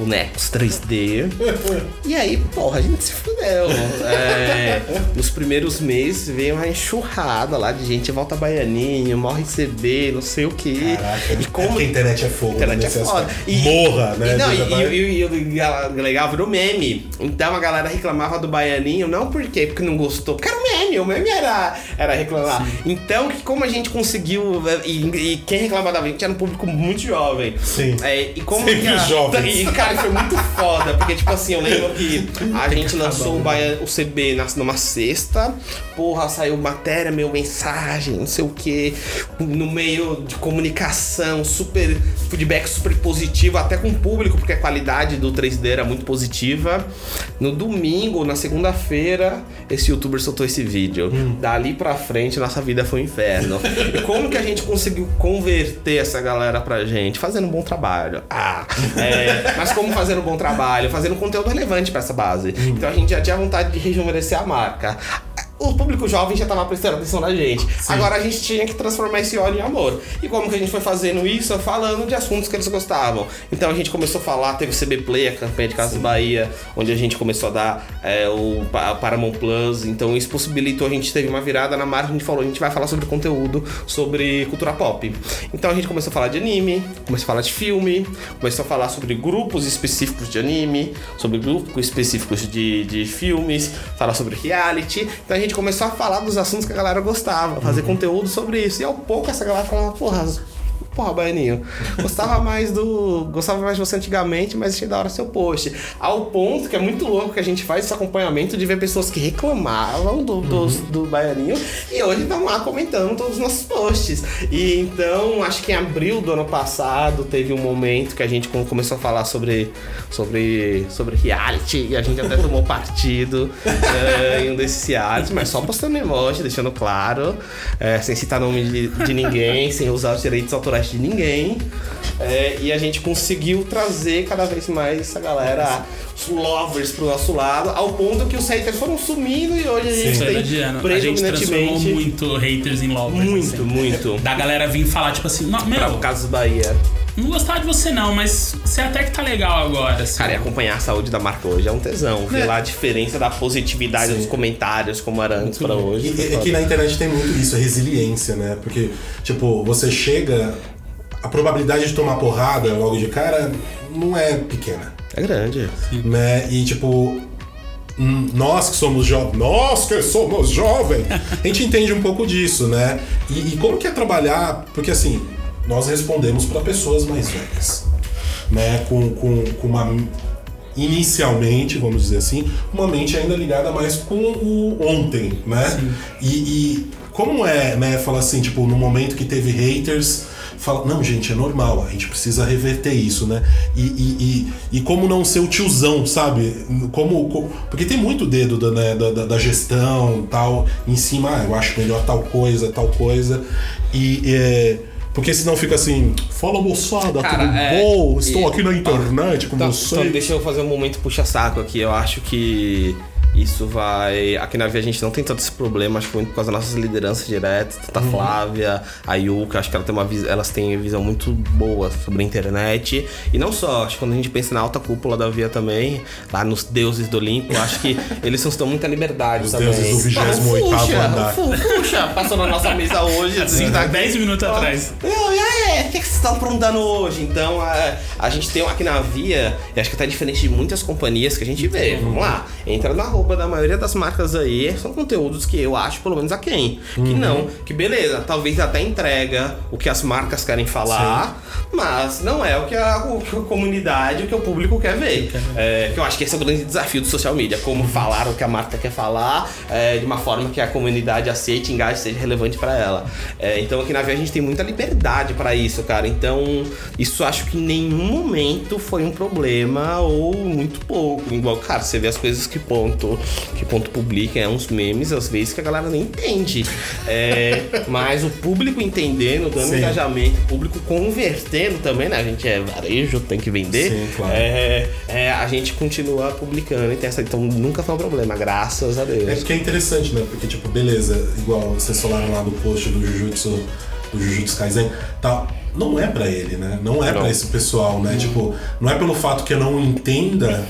bonecos 3D. [LAUGHS] E aí, porra, a gente se fudeu. É, nos primeiros meses veio uma enxurrada lá de gente volta baianinho, morre CB, não sei o que. Caraca, E é como porque a internet é fogo. internet né, é nesse foda. E- Morra, né? E, não, e, e- e virou meme. Então a galera reclamava do baianinho, não por quê? Porque não gostou, porque era um meme, o meme era, era reclamar. Então, que como a gente conseguiu. E, e quem reclamava da gente era um público muito jovem. Sim. É, e como Sempre que a- jovens. [LAUGHS] E, cara, foi muito foda, porque, tipo assim, eu lembro que a gente lançou o, Baia- o CB numa sexta, porra, saiu matéria, meu, mensagem, não sei o que, no meio de comunicação, super, feedback super positivo, até com o público, porque a qualidade do 3D era muito positiva. No domingo, na segunda-feira, esse youtuber soltou esse vídeo. Dali pra frente, nossa vida foi um inferno. e como que a gente conseguiu converter essa galera pra gente? Fazendo um bom trabalho. Ah, é, mas como fazendo um bom trabalho? Fazendo conteúdo relevante pra essa base. Então a gente já tinha vontade de rejuvenescer a marca. O público jovem já tava prestando atenção na gente. Agora a gente tinha que transformar esse ódio em amor. E como que a gente foi fazendo isso? Falando de assuntos que eles gostavam. Então a gente começou a falar, teve o CB Play, a campanha de Casa Bahia, onde a gente começou a dar é, o Pa- Paramount Plus. Então isso possibilitou, a gente teve uma virada na marca, a gente falou, a gente vai falar sobre conteúdo, sobre cultura pop. Então a gente começou a falar de anime, começou a falar de filme, começou a falar sobre grupos específicos de anime, sobre grupos específicos de, de filmes, falar sobre reality. Então a gente começou a falar dos assuntos que a galera gostava, fazer conteúdo sobre isso. E ao pouco essa galera falava, porra, Porra, Baianinho, gostava mais do. Gostava mais de você antigamente, mas achei da hora seu post. Ao ponto que é muito louco que a gente faz esse acompanhamento de ver pessoas que reclamavam do, dos- do Baianinho e hoje estão lá comentando todos os nossos posts. E então, acho que em abril do ano passado teve um momento que a gente com- começou a falar sobre, sobre, sobre reality e a gente até [LAUGHS] tomou partido eh, em um desses realities, mas só postando emoji, deixando claro, eh, sem citar nome de, de ninguém, sem usar os direitos autorais de ninguém. Eh, e a gente conseguiu trazer cada vez mais essa galera, os lovers pro nosso lado, ao ponto que os haters foram sumindo e hoje a gente Foi tem mediano. A gente transformou predominantemente muito haters em lovers. muito, assim. muito. Da galera vir falar, tipo assim, não, Pra meu, Casas Bahia. não gostava de você não, mas você até que tá legal agora. Assim. Cara, e acompanhar a saúde da marca hoje é um tesão. Ver É. lá a diferença da positividade Sim. dos comentários, como era antes pra hoje. E, é que na internet tem muito isso, a resiliência, né? Porque, tipo, você chega. A probabilidade de tomar porrada logo de cara não é pequena. É grande. né? E tipo, hum, nós que somos jovens, nós que somos jovens, a gente entende um pouco disso, né? E, e como que é trabalhar, porque assim, nós respondemos para pessoas mais velhas, né? Com, com, com uma inicialmente, vamos dizer assim, uma mente ainda ligada mais com o ontem, né? E, e como é, né, falar assim, tipo, no momento que teve haters, fala, não, gente, é normal, a gente precisa reverter isso, né? E, e, e, e como não ser o tiozão, sabe? Como, co- porque tem muito dedo da, né, da, da- gestão tal, em cima, ah, eu acho melhor tal coisa, tal coisa. E. é, porque senão fica assim, fala moçada, Cara, tudo é, bom? Estou e- aqui na internet com Então, vocês. então deixa eu fazer um momento puxa-saco aqui. Eu acho que isso vai. Aqui na Via a gente não tem tanto esse problema, acho que muito por causa das nossas lideranças diretas, tanto a Flávia, a Yuka, acho que ela tem uma elas têm visão muito boa sobre a internet. E não só, acho que quando a gente pensa na alta cúpula da Via também, lá nos deuses do Olimpo, acho que [LAUGHS] eles estão muita liberdade Os também. deuses do 28º Não, Fuxa, andar. Fuxa, passou na nossa mesa hoje, assim, Assim, tá 10 minutos atrás. não, e aí, o que, que vocês estão aprontando hoje? Então, a, a gente tem aqui na Via, e acho que tá diferente de muitas companhias que a gente vê. Vamos lá, entra na roupa da maioria das marcas aí, são conteúdos que eu acho, pelo menos a quem. Que não, que beleza, talvez até entrega o que as marcas querem falar, mas não é o que a, o a comunidade, o que o público quer ver. É, que eu acho que esse é o grande desafio do social media, como falar o que a marca quer falar é, de uma forma que a comunidade aceite, engaje, seja relevante pra ela. É, então aqui na Via a gente tem muita liberdade pra isso, cara. Então isso acho que em nenhum momento foi um problema ou muito pouco. Igual, cara, você vê as coisas que ponto que ponto publica, é uns memes às vezes que a galera nem entende. É, [LAUGHS] mas o público entendendo, dando Sim. engajamento, o público convertendo também, né? A gente é varejo, tem que vender. Sim, claro. É, é, a gente continua publicando e tem essa. Então nunca foi um problema, graças a Deus. É porque é interessante, né? Porque, tipo, beleza, igual vocês falaram lá do post do Jujutsu, do Jujutsu Kaisen, tal. Não é pra ele, né? Não é pra esse pessoal, né? Tipo, não é pelo fato que eu não entenda,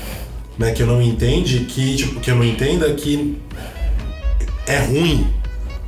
né? Que eu não entende que, tipo, que eu não entenda que é ruim,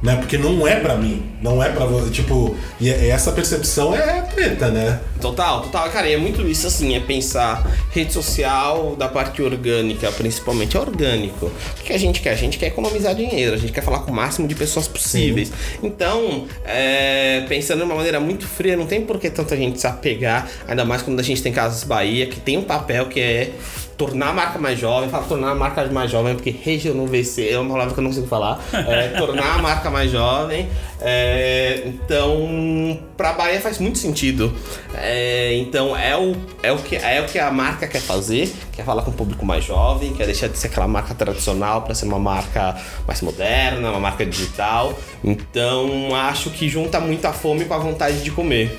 né? Porque não é pra mim, não é pra você, tipo, e é- essa percepção é treta, né? Total, total. Cara, e é muito isso assim, é pensar rede social da parte orgânica, principalmente é orgânico. O que a gente quer? A gente quer economizar dinheiro, a gente quer falar com o máximo de pessoas possíveis. Então, é, pensando de uma maneira muito fria, não tem por que tanta gente se apegar, ainda mais quando a gente tem Casas Bahia, que tem um papel que é tornar a marca mais jovem, fala tornar a marca mais jovem, porque rejuvenescer é uma palavra que eu não consigo falar, é, [LAUGHS] tornar a marca mais jovem. É, então, pra Bahia faz muito sentido. É, então, é o, é, o que, é o que a marca quer fazer, quer falar com o público mais jovem, quer deixar de ser aquela marca tradicional para ser uma marca mais moderna, uma marca digital. Então, acho que junta muito a fome com a vontade de comer.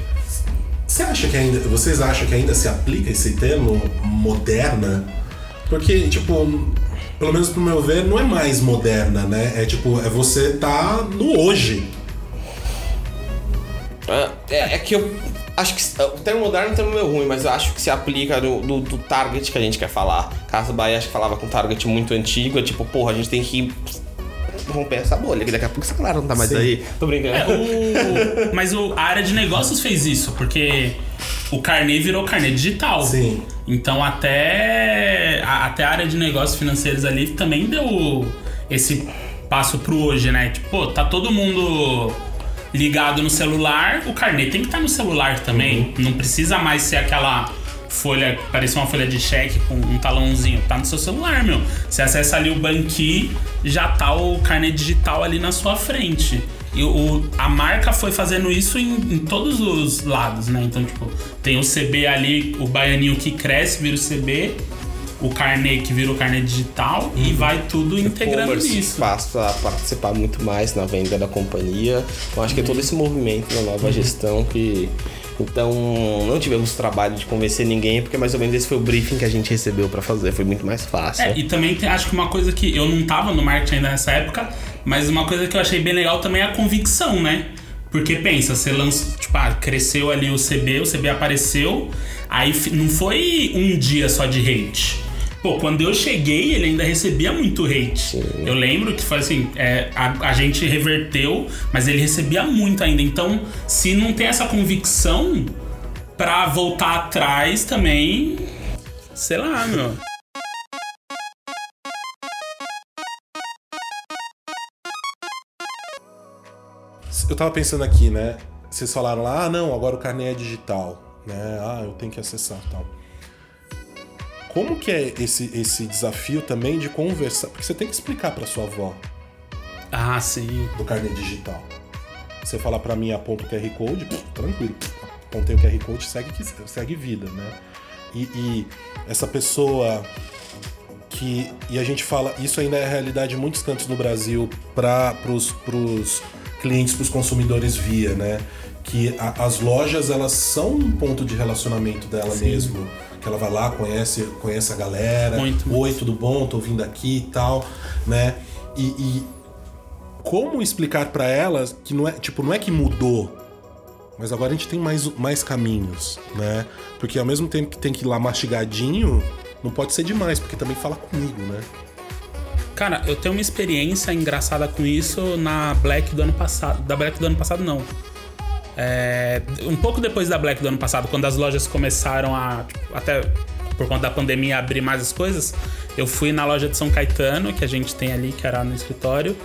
Você acha que ainda. Vocês acham que ainda se aplica esse termo moderna? Porque, tipo, pelo menos pro meu ver, não é mais moderna, né? É tipo, é você tá no hoje. Ah, É, é que eu acho que o termo moderno é um termo meio ruim, mas eu acho que se aplica do, do, do target que a gente quer falar. Casa Bahia acho que falava com target muito antigo, é tipo, porra, a gente tem que romper essa bolha, que daqui a pouco essa galera não tá mais Sim. aí. Tô brincando. [LAUGHS] O- mas o- a área de negócios fez isso, porque o carnê virou carnê digital. Sim. Então até a, até a área de negócios financeiros ali também deu esse passo pro hoje, né? Tipo, pô, tá todo mundo ligado no celular, o carnê tem que estar no celular também. Não precisa mais ser aquela folha, parecia uma folha de cheque com um talãozinho. Tá no seu celular, meu. Você acessa ali o Banqui, já tá o carnê digital ali na sua frente. E o, a marca foi fazendo isso em, em todos os lados, né? Então, tipo, tem o CB ali, o baianinho que cresce, vira o CB, o carnê que vira o carnê digital e vai tudo integrando nisso. passa a participar muito mais na venda da companhia. Eu acho que é todo esse movimento da nova gestão que. Então, não tivemos trabalho de convencer ninguém, porque mais ou menos esse foi o briefing que a gente recebeu pra fazer. Foi muito mais fácil. É, e também acho que uma coisa que eu não tava no marketing ainda nessa época, mas uma coisa que eu achei bem legal também é a convicção, né? Porque pensa, você lança, tipo, ah, cresceu ali o CB, o CB apareceu. Aí não foi um dia só de hate. Pô, quando eu cheguei, ele ainda recebia muito hate. Eu lembro que foi assim, é, a, a gente reverteu, mas ele recebia muito ainda. Então, se não tem essa convicção pra voltar atrás também, sei lá, meu. Eu tava pensando aqui, né? Vocês falaram lá, ah, não, agora o carnê é digital, né? Ah, eu tenho que acessar e tal. Como que é esse, esse desafio também de conversar? Porque você tem que explicar pra sua avó Ah, sim. do carnê digital. Você falar pra mim, aponta o QR Code, pff, tranquilo. Apontei o QR Code, segue, que- segue vida, né? E, e essa pessoa que. E a gente fala, isso ainda é realidade em muitos cantos do Brasil para pros, pros clientes, pros consumidores via, né? Que a- as lojas, elas são um ponto de relacionamento dela mesmo. Que ela vai lá, conhece, conhece a galera. Muito, Oi, tudo bom? Tô vindo aqui e tal, né? E, e como explicar pra elas que não é, tipo, não é que mudou, mas agora a gente tem mais, mais caminhos, né? Porque ao mesmo tempo que tem que ir lá mastigadinho, não pode ser demais, porque também fala comigo, né? Cara, eu tenho uma experiência engraçada com isso na Black do ano passado. Da Black do ano passado, não. É, um pouco depois da Black do ano passado, quando as lojas começaram a. até por conta da pandemia, abrir mais as coisas, eu fui na loja de São Caetano, que a gente tem ali, que era no escritório.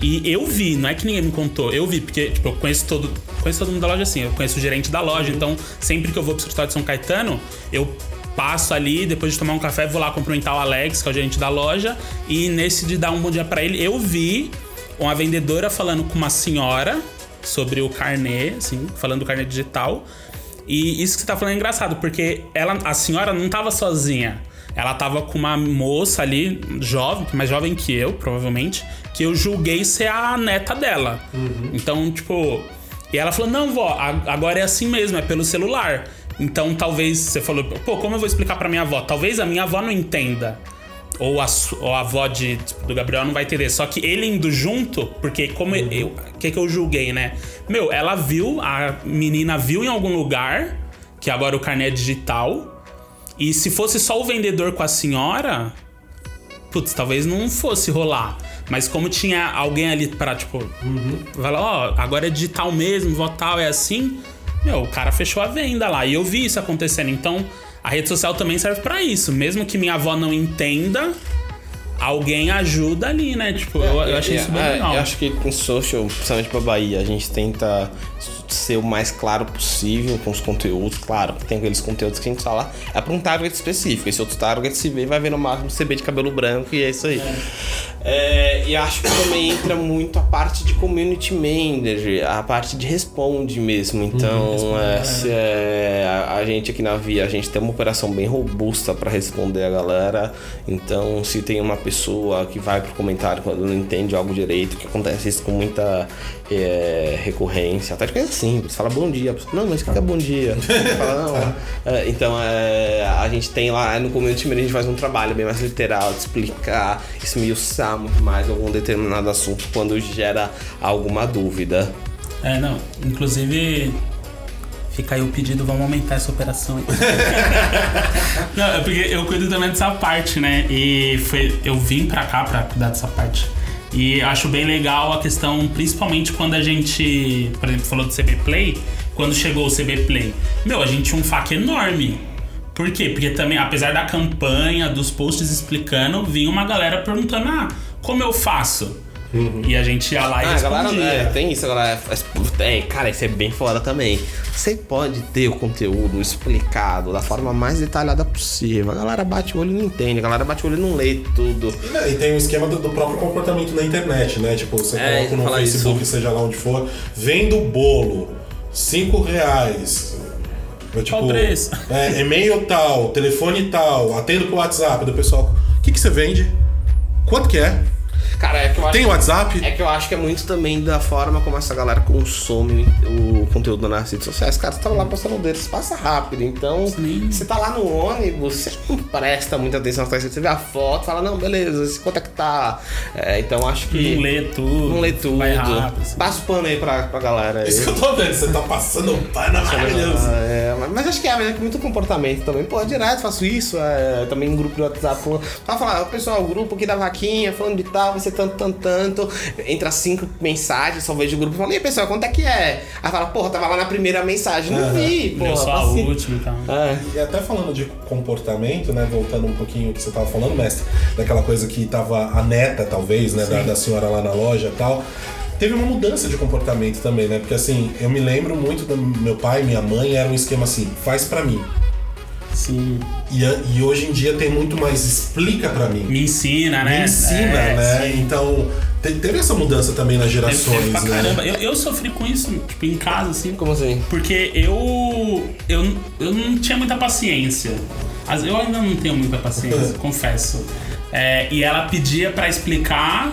E eu vi, não é que ninguém me contou, eu vi, porque tipo, eu conheço todo, conheço todo mundo da loja assim, eu conheço o gerente da loja, então sempre que eu vou pro escritório de São Caetano, eu passo ali, depois de tomar um café, vou lá cumprimentar o Alex, que é o gerente da loja, e nesse de dar um bom dia pra ele, eu vi uma vendedora falando com uma senhora sobre o carnê, assim, falando do carnê digital. E isso que você tá falando é engraçado, porque ela, a senhora não tava sozinha. Ela tava com uma moça ali, jovem, mais jovem que eu, provavelmente, que eu julguei ser a neta dela. Então, tipo. E ela falou: não, vó, agora é assim mesmo, é pelo celular. Então, talvez você falou, pô, como eu vou explicar pra minha avó? Talvez a minha avó não entenda. Ou a, ou a avó de, tipo, do Gabriel não vai entender. Só que ele indo junto, porque como eu. O que, que eu julguei, né? Meu, ela viu, a menina viu em algum lugar, que agora o carnê é digital. E se fosse só o vendedor com a senhora, putz, talvez não fosse rolar. Mas como tinha alguém ali pra, tipo, vai lá, ó, agora é digital mesmo, votal é assim, meu, o cara fechou a venda lá. E eu vi isso acontecendo. Então, a rede social também serve pra isso. Mesmo que minha avó não entenda, alguém ajuda ali, né? Tipo, eu, eu achei isso bem É, legal. Eu acho que com social, principalmente pra Bahia, a gente tenta ser o mais claro possível com os conteúdos. Claro, tem aqueles conteúdos que a gente fala, é pra um target específico. Esse outro target se vê, vai ver no máximo CB de cabelo branco e é isso aí. É, e acho que também entra muito a parte de community manager, a parte de responde mesmo. Então, é, se é, a, a gente aqui na Via, a gente tem uma operação bem robusta para responder a galera. Então, se tem uma pessoa que vai pro comentário quando não entende algo direito, que acontece isso com muita é, recorrência, até de coisa simples, fala bom dia, pessoa, não, mas o que é bom dia? [LAUGHS] Fala, não. É, então, é, a gente tem lá no community manager, a gente faz um trabalho bem mais literal de explicar, esmiuçar muito mais algum determinado assunto quando gera alguma dúvida. É, não. Inclusive, fica aí o pedido, vamos aumentar essa operação aí. [LAUGHS] não, é porque eu cuido também dessa parte, né? E foi, eu vim pra cá pra cuidar dessa parte. E acho bem legal a questão, principalmente quando a gente, por exemplo, falou do CB Play, quando chegou o CB Play. Meu, a gente tinha um FAQ enorme. Por quê? Porque também, apesar da campanha, dos posts explicando, vinha uma galera perguntando: ah, como eu faço? E a gente ia lá e Ah, a galera, é, tem isso, a galera. faz- É, cara, isso é bem foda também. Você pode ter o conteúdo explicado da forma mais detalhada possível. A galera bate o olho e não entende, a galera bate o olho e não lê tudo. E, né, e tem o esquema do, do próprio comportamento na internet, né? Tipo, você É, coloca no Facebook, isso. seja lá onde for, vendo bolo, 5 reais. É, tipo, Qual preço? É, e-mail tal, telefone tal, atendo pro WhatsApp do pessoal. O que, que você vende? Quanto que é? Cara, é que eu acho. Tem WhatsApp? É que eu acho que é muito também da forma como essa galera consome o conteúdo nas redes sociais. Cara, você tá lá postando o dedo, você passa rápido. Então, Sim. você tá lá no ônibus, você não presta muita atenção nas coisas. Você vê a foto, fala, não, beleza, se quanto é que tá. É, então acho que. Não lê tudo. Não lê tudo. Vai rápido. assim. Passa o pano aí pra, pra galera. aí. Isso que eu tô vendo, você tá passando um pano maravilhoso. Ah, é, mas- mas acho que é, mas é que muito comportamento também. Pô, direto faço isso, é, também em grupo de WhatsApp. falando- Fala, falar, pessoal, o grupo aqui da vaquinha, falando de tal, ser tanto, tanto, tanto. Entra cinco mensagens, só vejo o grupo e falo, e aí, pessoal, quanto é que é? Aí fala, porra, tava lá na primeira mensagem, não vi, porra. só a última e tal. É. E até falando de comportamento, né? Voltando um pouquinho ao que você tava falando, mestre, daquela coisa que tava a neta, talvez, né? Da, da senhora lá na loja e tal. Teve uma mudança de comportamento também, né? Porque assim, eu me lembro muito do meu pai minha mãe, era um esquema assim, faz pra mim. Sim. E, e hoje em dia tem muito mais explica pra mim. Me ensina, né? Me ensina, É, né? sim. Então, te- teve essa mudança também nas Teve- teve gerações, pra né? caramba. Eu, eu sofri com isso, tipo, em casa, assim. Como assim? Porque eu, eu. Eu não tinha muita paciência. Eu ainda não tenho muita paciência, [LAUGHS] confesso. É, e ela pedia pra explicar,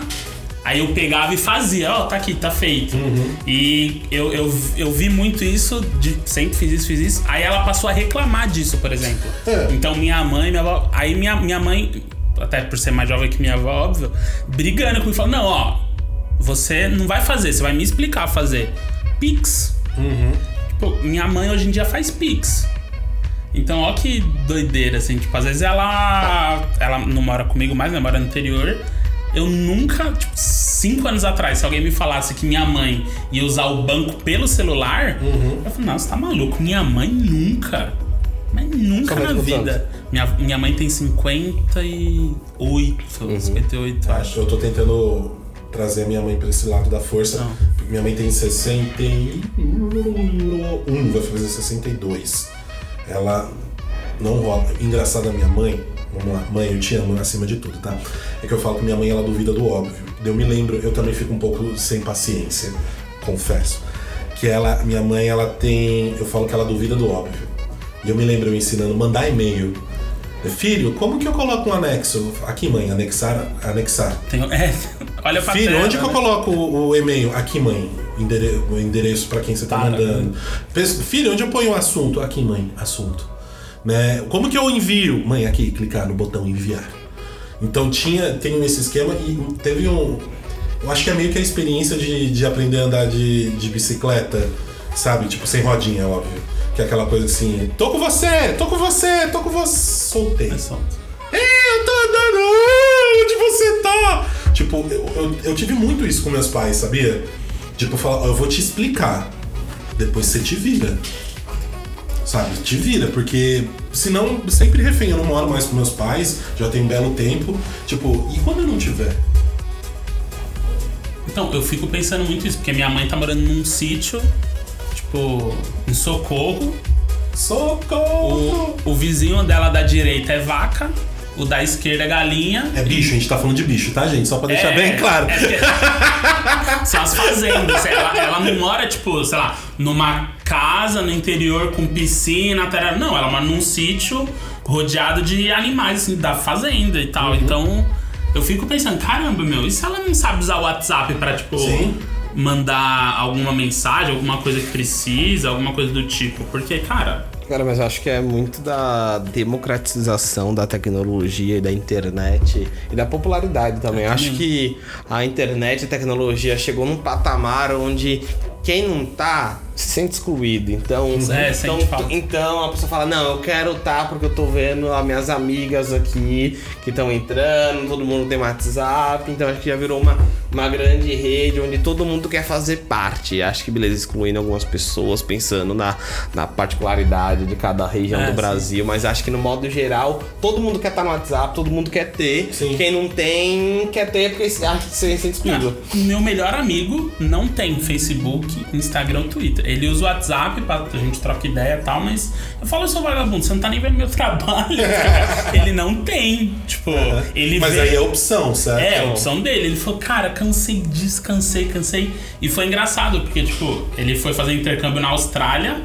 aí eu pegava e fazia, ó, tá aqui, tá feito. E eu, eu, eu vi muito isso, de, sempre fiz isso, fiz isso. Aí ela passou a reclamar disso, por exemplo. É. Então minha mãe, minha avó. Aí minha, minha mãe, até por ser mais jovem que minha avó, óbvio, brigando comigo, falando, não, ó, você não vai fazer, você vai me explicar fazer. Pix. Tipo, minha mãe hoje em dia faz Pix. Então, ó que doideira, assim. Tipo, às vezes ela. Ela não mora comigo mais, né? Mora no interior. Eu nunca, tipo, cinco anos atrás, se alguém me falasse que minha mãe ia usar o banco pelo celular, eu falei, não, você tá maluco. Minha mãe nunca. Mas nunca mãe na vida. Minha, minha mãe tem 58. 58, acho. Eu tô tentando trazer a minha mãe pra esse lado da força. Não. porque Minha mãe tem 61, vai fazer 62. Ela não rola. Engraçado a minha mãe, vamos lá, mãe, eu te amo acima de tudo, tá? É que eu falo que minha mãe ela duvida do óbvio. Eu me lembro, eu também fico um pouco sem paciência, confesso. Que ela, minha mãe, ela tem. Eu falo que ela duvida do óbvio. E eu me lembro eu ensinando mandar e-mail. Filho, como que eu coloco um anexo? Aqui, mãe, anexar, anexar. Tenho- [LAUGHS] é, olha pra Filho, tela, onde que eu né? coloco o, o e-mail? Aqui, mãe. Endere- o endereço pra quem você tá Para, mandando. Pes- Filho, onde eu ponho o assunto? Aqui, mãe. Assunto. Né? Como que eu envio? Mãe, aqui, clicar no botão enviar. Então tinha, tem esse esquema e teve um. Eu acho que é meio que a experiência de, de aprender a andar de, de bicicleta, sabe? Tipo, sem rodinha, óbvio. Que é aquela coisa assim, tô com você, tô com você, tô com você. Soltei. É É, eu tô andando, onde você tá? Tipo, eu, eu, eu tive muito isso com meus pais, sabia? Tipo, falar, ó, eu vou te explicar. Depois você te vira. Sabe? Te vira, porque senão sempre refém. Eu não moro mais com meus pais, já tem um belo tempo. Tipo, e quando eu não tiver? Então, eu fico pensando muito isso, porque minha mãe tá morando num sítio, tipo, em Socorro. Socorro! O, o vizinho dela da direita é vaca, o da esquerda é galinha. É bicho, a gente tá falando de bicho, tá, gente? Só pra deixar É, bem claro. é porque- [LAUGHS] São as fazendas. Ela, ela não mora, tipo, sei lá, numa casa no interior com piscina, tarará. não, ela mora num sítio rodeado de animais, assim, da fazenda e Uhum. tal. Então, eu fico pensando, caramba, meu, e se ela não sabe usar o WhatsApp pra, tipo, Sim. mandar alguma mensagem, alguma coisa que precisa, alguma coisa do tipo? Porque, cara, Cara, mas eu acho que é muito da democratização da tecnologia e da internet e da popularidade também. Eu acho que a internet e a tecnologia chegou num patamar onde quem não tá se sente excluído. Então, É, então, sente falta. então a pessoa fala: Não, eu quero tá porque eu tô vendo as minhas amigas aqui que estão entrando, todo mundo tem WhatsApp. Então, acho que já virou uma, uma grande rede onde todo mundo quer fazer parte. Acho que, beleza, excluindo algumas pessoas, pensando na, na particularidade de cada região É, do sim. Brasil. Mas acho que, no modo geral, todo mundo quer estar no WhatsApp, todo mundo quer ter. Sim. Quem não tem, quer ter porque acha que se sente excluído. Ah, Meu melhor amigo não tem Facebook, Instagram Twitter. Ele usa o WhatsApp pra a gente trocar ideia e tal, mas eu falo, seu vagabundo, você não tá nem vendo meu trabalho. [LAUGHS] ele não tem. Tipo, ele Mas vê... aí é opção, certo? É, a opção dele. Ele falou, cara, cansei disso, cansei, cansei. E foi engraçado, porque, tipo, ele foi fazer intercâmbio na Austrália.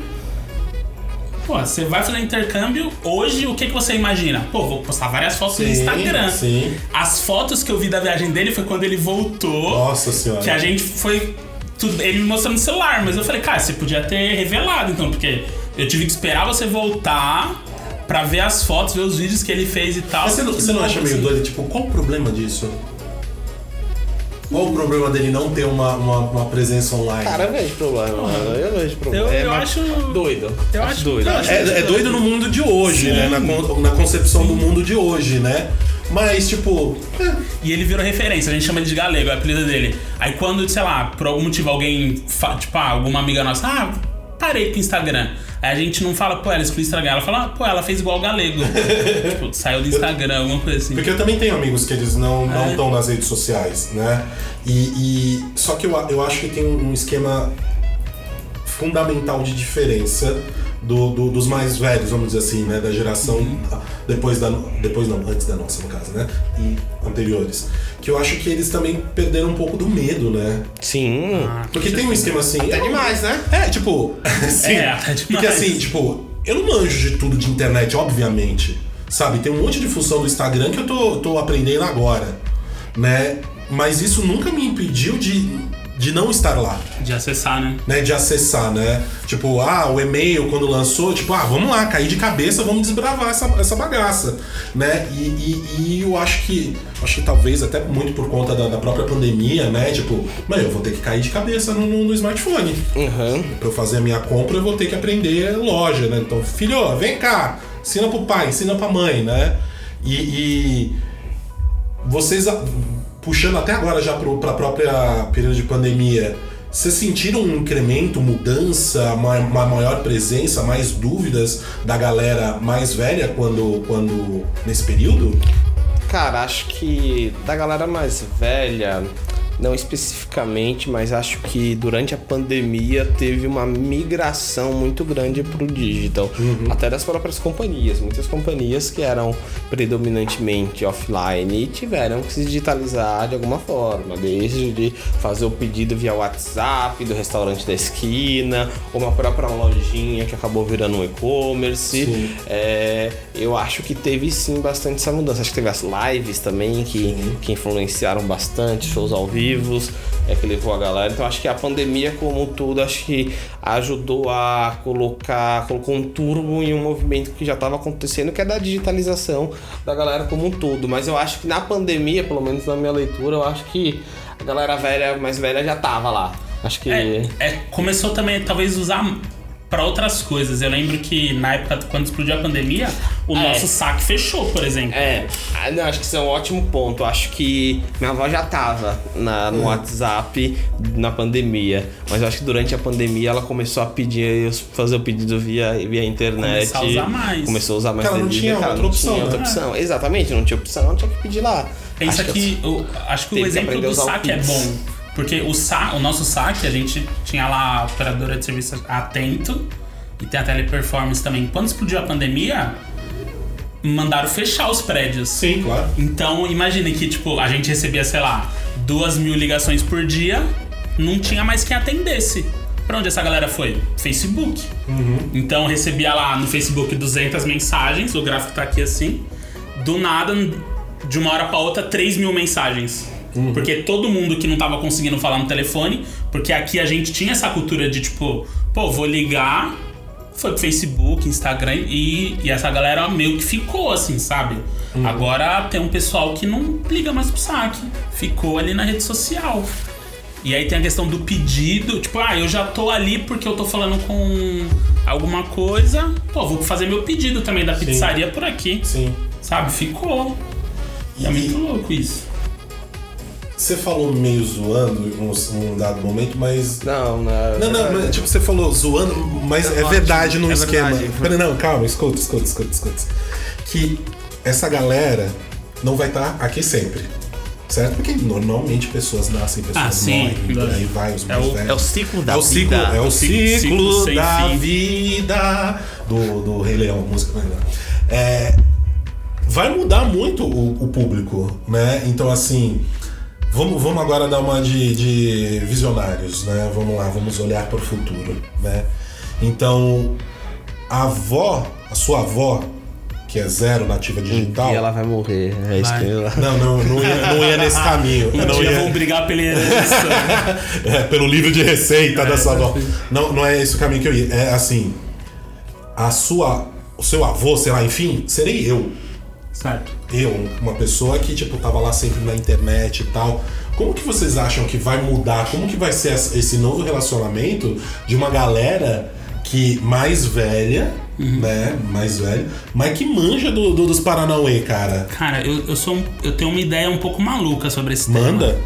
Pô, você vai fazer intercâmbio, hoje o que, que você imagina? Pô, vou postar várias fotos no Sim, Instagram. sim. As fotos que eu vi da viagem dele foi quando ele voltou. Nossa senhora. Que a gente foi. Tudo, ele me mostrou no celular, mas eu falei, cara, você podia ter revelado então, porque eu tive que esperar você voltar pra ver as fotos, ver os vídeos que ele fez e tal. Mas você não, você não acha meio assim. doido? Tipo, qual o problema disso? Qual o problema dele não ter uma, uma, uma presença online? Cara, eu vejo problema, mano. Eu vejo problema. Eu- É, eu mas acho- Doido. Eu acho- doido. eu acho- É, é doido no mundo de hoje, Sim. né? Na, na concepção do mundo de hoje, né? Mas, tipo, é, E ele virou referência, a gente chama ele de galego, é o apelido dele. Aí quando, sei lá, por algum motivo alguém, tipo, ah, alguma amiga nossa, ah, parei com o Instagram. Aí a gente não fala, pô, ela excluiu o Instagram, ela fala, ah, pô, ela fez igual o galego. [LAUGHS] tipo, saiu do Instagram, alguma coisa assim. Porque eu também tenho amigos que eles não não É. estão nas redes sociais, né? E, e- só que eu, a- eu acho que tem um esquema fundamental de diferença do, do- dos mais velhos, vamos dizer assim, né? Da geração Uhum. depois da depois não, antes da nossa no caso, né? E anteriores, que eu acho que eles também perderam um pouco do medo, né? Sim. Porque tem um esquema assim. Até eu- demais, né? É, tipo, [LAUGHS] sim. É, até porque demais. assim, tipo, eu não manjo de tudo de internet, obviamente. Sabe, tem um monte de função do Instagram que eu tô, tô aprendendo agora, né? Mas isso nunca me impediu de, de não estar lá, De acessar, né? né? De acessar, né? Tipo, ah, o e-mail quando lançou, tipo, ah, vamos lá, cair de cabeça, vamos desbravar essa, essa bagaça, né? E, e, e eu acho que, acho que talvez até muito por conta da, da própria pandemia, né? Tipo, mano, eu vou ter que cair de cabeça no, no- no smartphone. Uhum. Pra eu fazer a minha compra, eu vou ter que aprender loja, né? Então, filho, vem cá, ensina pro pai, ensina pra mãe, né? E, e vocês, puxando até agora já pro, pra própria período de pandemia, vocês sentiram um incremento, mudança, uma, uma maior presença, mais dúvidas da galera mais velha quando, quando nesse período? Cara, acho que da galera mais velha, não especificamente, mas acho que durante a pandemia teve uma migração muito grande pro digital. Até das próprias companhias. Muitas companhias que eram predominantemente offline tiveram que se digitalizar de alguma forma. Desde de fazer o pedido via WhatsApp do restaurante da esquina, ou uma própria lojinha que acabou virando um e-commerce. É, eu acho que teve sim bastante essa mudança. Acho que teve as lives também que, que influenciaram bastante, shows ao vivo, é, que levou a galera. Então acho que a pandemia como um todo, acho que ajudou a colocar, colocou um turbo em um movimento que já estava acontecendo, que é da digitalização da galera como um todo. Mas eu acho que na pandemia, pelo menos na minha leitura, eu acho que a galera velha, mais velha já tava lá. Acho que. É, é, começou também, talvez, usar pra outras coisas. Eu lembro que na época, quando explodiu a pandemia, o É. nosso saque fechou, por exemplo. É, ah, não, acho que isso é um ótimo ponto. Acho que minha avó já tava na, no WhatsApp na pandemia, mas eu acho que durante a pandemia ela começou a pedir, fazer o pedido via, via internet. Começar a usar mais. Começou a usar mais não tinha outra não opção, tinha outra né? opção. Exatamente, não tinha opção, não tinha que pedir lá. Pensa Acho que, o, acho que o que exemplo a do saque é bom. Porque o, sa, o nosso saque, a gente tinha lá a operadora de serviço atento e tem a teleperformance também. Quando explodiu a pandemia, mandaram fechar os prédios. Sim, claro. Então, imagine que, tipo, a gente recebia, sei lá, duas mil ligações por dia, não tinha mais quem atendesse. Pra onde essa galera foi? Facebook. Então, recebia lá no Facebook 200 mensagens, o gráfico tá aqui assim. Do nada, de uma hora pra outra, 3 mil mensagens. Porque todo mundo que não tava conseguindo falar no telefone, porque aqui a gente tinha essa cultura de, tipo, pô, vou ligar, foi pro Facebook, Instagram e, e essa galera meio que ficou assim, sabe? Agora tem um pessoal que não liga mais pro saque, ficou ali na rede social. E aí tem a questão do pedido, tipo, ah, eu já tô ali porque eu tô falando com alguma coisa, pô, vou fazer meu pedido também da pizzaria por aqui, Sim. sabe? Ficou. E é muito louco isso. Você falou meio zoando em um, dado momento, mas Não, não. Não, não, mas, tipo, você falou zoando, mas é verdade no é esquema. verdade. Não, calma, escuta, escuta, escuta, escuta. Que essa galera não vai estar aqui sempre. Certo? Porque normalmente pessoas nascem, pessoas Ah, sim. morrem, por aí vai os o- velhos. É o ciclo da É o ciclo, vida. é o ciclo- ciclo, da vida do, do Rei Leão, música do Rei Leão. É, vai mudar muito o, o público, né? Então, assim, vamos, vamos agora dar uma de, de visionários, né? Vamos lá, vamos olhar para o futuro, né? Então, a avó, a sua avó, que é zero nativa digital. E ela vai morrer. É isso que eu... Não, não, não ia, não ia nesse caminho. Um não dia ia- vão brigar pela herança. [LAUGHS] É, pelo livro de receita da sua avó. Não, não é esse o caminho que eu ia. É assim. A sua. O seu avô, sei lá, enfim, serei eu. Certo. Eu, uma pessoa que, tipo, tava lá sempre na internet e tal. Como que vocês acham que vai mudar? Como que vai ser esse novo relacionamento de uma galera que mais velha, né? Mais velha, mas que manja do, do- dos Paranauê, cara? Cara, eu, eu sou um- eu tenho uma ideia um pouco maluca sobre esse tema. Manda?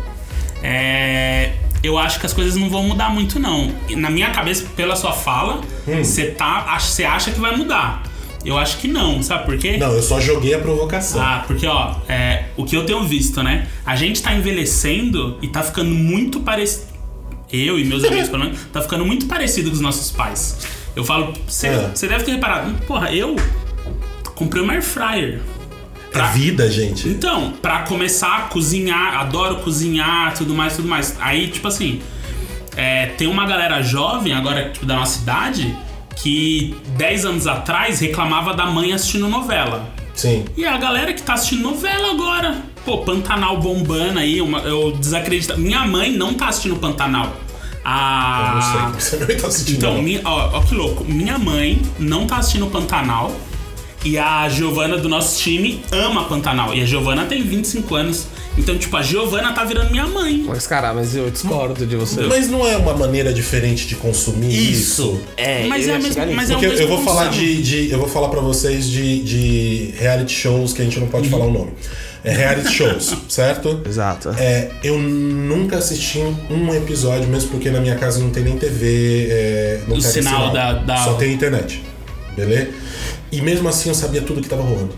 É, eu acho que as coisas não vão mudar muito, não. Na minha cabeça, pela sua fala, Hum. você tá, ach- você acha que vai mudar. Eu acho que não, sabe por quê? Não, eu só joguei a provocação. Ah, porque ó, é, o que eu tenho visto, né? A gente tá envelhecendo e tá ficando muito parecido. Eu e meus amigos, [LAUGHS] pelo menos, tá ficando muito parecido com os nossos pais. Eu falo, você É. deve ter reparado, porra, eu comprei uma air fryer. É vida, gente. Então, pra começar a cozinhar, adoro cozinhar, tudo mais, tudo mais. Aí, tipo assim, é, tem uma galera jovem, agora, tipo, da nossa idade, que 10 anos atrás reclamava da mãe assistindo novela. Sim. E a galera que tá assistindo novela agora. Pô, Pantanal bombando aí, uma- eu desacredito. Minha mãe não tá assistindo Pantanal. A... Eu não sei. Você não tá assistindo. Então, não. minha, ó, ó que louco. Minha mãe não tá assistindo Pantanal. E a Giovana do nosso time ama Pantanal. E a Giovana tem 25 anos. Então, tipo, a Giovana tá virando minha mãe. Mas, cara, mas eu discordo de você. Mas não é uma maneira diferente de consumir isso? É, Mas eu é mesmo- mas é Porque o eu, mesmo vou falar de, de- Eu vou falar pra vocês de, de reality shows que a gente não pode falar o nome. É reality [LAUGHS] shows, certo? Exato. É, eu nunca assisti um episódio, mesmo porque na minha casa não tem nem TV, é, não O pega sinal da- da- só tem internet. Beleza? E mesmo assim eu sabia tudo que tava rolando.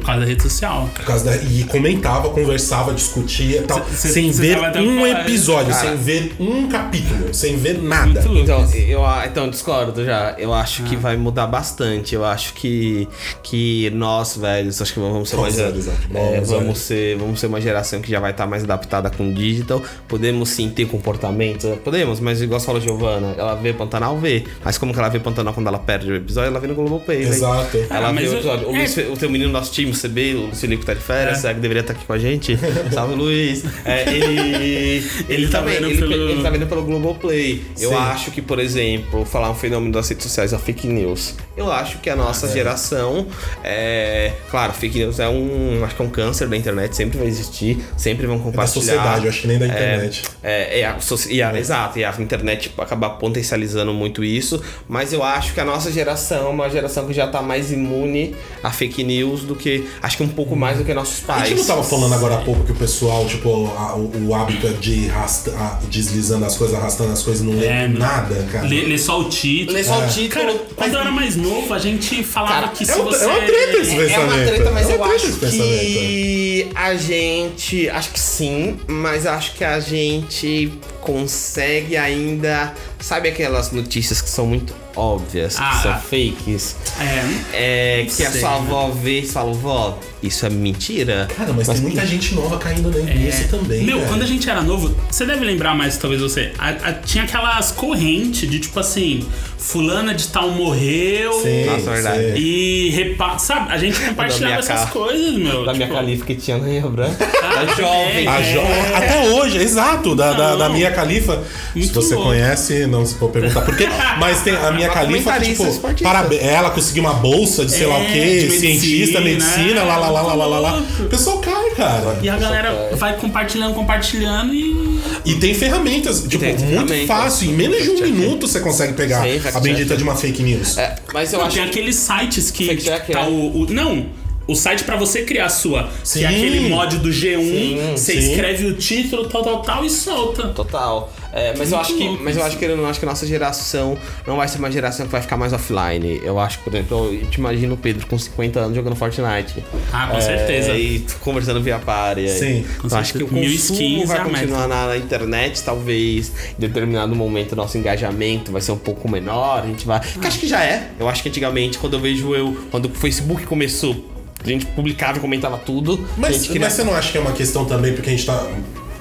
Por causa da rede social. Por causa da, e comentava, conversava, discutia tal. Cê- cê- sem cê ver um episódio, cara. sem ver um capítulo, sem ver nada. Louco. Então, eu, então, discordo já. Eu acho que vai mudar bastante. Eu acho que, que nós, velhos, acho que vamos ser Nós, gera- velhos, é, Nós, vamos velhos. ser Vamos ser uma geração que já vai estar mais adaptada com o digital. Podemos sim ter comportamento. Podemos, mas igual você falou, Giovana, ela vê Pantanal, vê. Mas como que ela vê Pantanal quando ela perde o episódio? Ela vê no Globoplay. Exato. Ela Ah, vê o eu- episódio. O, é. Luiz, o teu menino nosso time, o CB, o Luiz Felipe tá de férias, É. é. que deveria estar aqui com a gente. [LAUGHS] Salve, Luiz. É, ele, ele, tá também, vendo ele, pelo- ele tá vendo pelo Globoplay. Eu Sim. acho que, por exemplo, falar um fenômeno das redes sociais, a fake news. Eu acho que a nossa geração é. Claro, fake news é um. Acho que é um câncer da internet, sempre vai existir, sempre vão Da compartilhar. sociedade, eu acho que nem da internet. É, é a, e a- exato, e a internet acaba potencializando muito isso, mas eu acho que a nossa geração é uma geração que já tá mais imune a fake news do que. Acho que um pouco mais do que nossos A pais. gente não tava falando agora há pouco que o pessoal, tipo, a- o, o hábito é de ir a- deslizando as coisas, arrastando as coisas, não lê É, nada, cara. Lê, lê só o título. Lê só É. o título. Cara, quando eu era mais novo, a gente falava Cara, que é se uma- você. é uma treta esse É uma pensamento. treta, mas É uma eu acho pensamento. que a gente. Acho que sim, mas acho que a gente consegue ainda. Sabe aquelas notícias que são muito óbvias, que Ah, são ah. fakes? É. É, que a sei, sua né? avó vê e fala, vó, isso é mentira? Cara, mas, tem muita gente nova caindo nisso também. É. Meu, velho. quando a gente era novo, você deve lembrar mais, talvez você. a- a- tinha aquelas correntes de tipo assim, fulana de tal morreu. Sim, Nossa, verdade. sim. E repa... sabe, a gente [LAUGHS] compartilhava minha essas coisas, meu. Da minha tipo, califa que tinha na branca. [LAUGHS] Da jovem. A jo- Até hoje, exato, da, da, da Mia Khalifa. Se Muito você louco. conhece, não se for perguntar por quê. [LAUGHS] Mas tem a Mia Khalifa, que, tipo, esportista. parabéns, ela conseguiu uma bolsa de sei lá o É, quê, de cientista, medicina, medicina, é, lá, lá, lá, lá, lá, lá, lá. O pessoal cai, cara. E a galera é. vai compartilhando, compartilhando e. E tem ferramentas, tipo, tem muito ferramentas. fácil. Em menos de um minuto você consegue pegar Sim, a bendita de uma fake news. É, mas eu Não, acho tem que. aqueles sites que tá é. o, o- Não, o site pra você criar a sua. Sim. Que é aquele mod do G1, Sim, você sim. escreve o título, tal, tal, tal e solta. Total. É, mas eu acho que, mas eu acho que eu não acho que a nossa geração não vai ser uma geração que vai ficar mais offline. Eu acho que, por exemplo, eu te imagino o Pedro com 50 anos jogando Fortnite. Ah, com É, certeza. E conversando via party. Sim. Então, acho que o certeza. consumo 1015 vai é continuar na, na internet, talvez. Em determinado momento, o nosso engajamento vai ser um pouco menor. A gente vai. Que acho que já é. Eu acho que antigamente, quando eu vejo eu, quando o Facebook começou. A gente publicava e comentava tudo. Mas, mas você não acha que é uma questão também, porque a gente tá.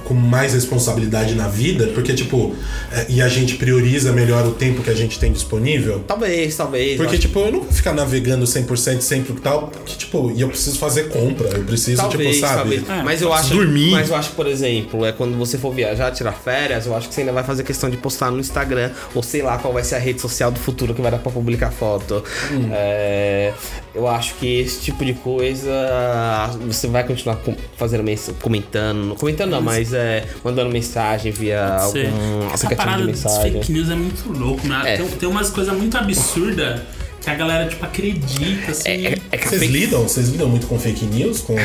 Com mais responsabilidade na vida, porque, tipo, é, e a gente prioriza melhor o tempo que a gente tem disponível. Talvez, talvez. Porque, tipo, eu não vou ficar navegando 100% sempre e tal, porque, tipo, e eu preciso fazer compra, eu preciso, Talvez, tipo, sabe? talvez. mas eu acho, dormir. mas eu acho, por exemplo, é quando você for viajar, tirar férias, eu acho que você ainda vai fazer questão de postar no Instagram ou sei lá qual vai ser a rede social do futuro que vai dar pra publicar foto. Hum. É, eu acho que esse tipo de coisa você vai continuar fazendo comentando, comentando não, mas é mandando mensagem via algum Essa aplicativo parada de dos mensagem. fake news é muito louco, né? É. Tem, tem umas coisas muito absurdas que a galera, tipo, acredita, assim. É, é, é Vocês fake- lidam? Vocês lidam muito com fake news? Com,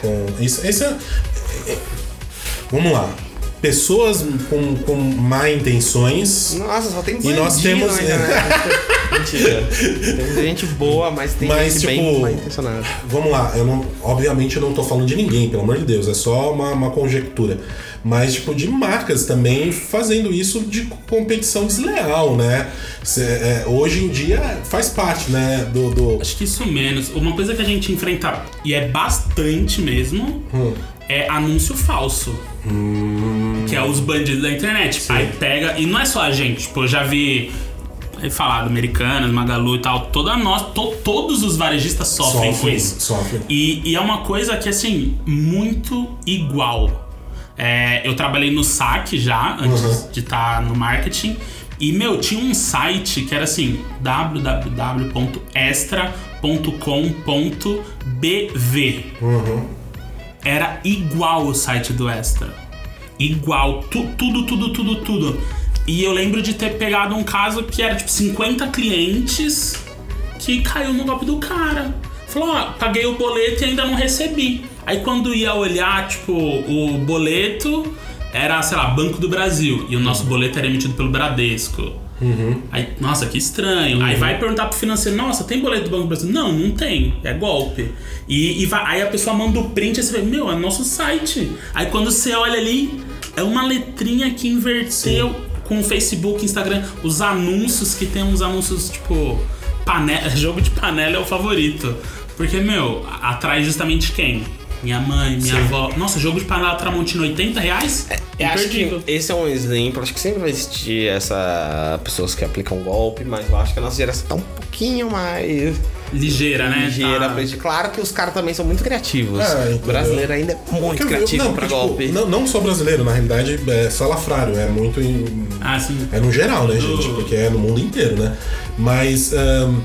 com isso, esse é, é- Vamos lá. Pessoas com, com má intenções. Nossa, só tem E nós temos- internet. [LAUGHS] Mentira. Tem gente boa, mas tem Mas, gente tipo, bem mal intencionada. Vamos lá, eu não. Obviamente eu não tô falando de ninguém, pelo amor de Deus, é só uma, uma conjectura. Mas, tipo, de marcas também fazendo isso de competição desleal, né? Cê- é, hoje em dia faz parte, né? Do. do- Acho que isso menos. Uma coisa que a gente enfrenta, e é bastante mesmo, Hum. É anúncio falso. Que é os bandidos da internet. Aí pega. E não é só a gente, tipo, eu já vi. Falado, Americanas, Magalu e tal, toda nós, to- todos os varejistas sofrem com Sofrem, isso. sofrem. E, e é uma coisa que, assim, muito igual. É, eu trabalhei no saque já, antes Uhum. de estar no marketing. E, meu, tinha um site que era assim, www.extra.com.bv. Era igual o site do Extra. Igual. Tu- tudo, tudo, tudo, tudo. E eu lembro de ter pegado um caso que era tipo 50 clientes que caiu no golpe do cara. Falou, ó, paguei o boleto e ainda não recebi. Aí quando ia olhar, tipo, o boleto era, sei lá, Banco do Brasil. E o nosso boleto era emitido pelo Bradesco. Aí, nossa, que estranho. Aí vai perguntar pro financeiro, nossa, tem boleto do Banco do Brasil? Não, não tem. É golpe. E, e vai- aí a pessoa manda o print e você vê, meu, é nosso site. Aí quando você olha ali, é uma letrinha que inverteu com o Facebook, Instagram, os anúncios que tem uns anúncios, tipo, panela, [LAUGHS] jogo de panela é o favorito. Porque, meu, atrai justamente quem? Minha mãe, minha Sim. avó. Nossa, jogo de panela Tramontina 80 reais? Eu acho que esse é um exemplo. Acho que sempre vai existir essa pessoas que aplicam golpe, mas eu acho que a nossa geração tá um pouquinho mais Ligeira, né? ligeira. Tá. pra gente. Claro que os caras também são muito criativos. Ah, o brasileiro ainda é muito eu- criativo não, pra porque, tipo, golpe. não, não só brasileiro, na realidade é salafrário, é muito em, Ah, sim. É no geral, né, gente? Porque é no mundo inteiro, né? Mas um,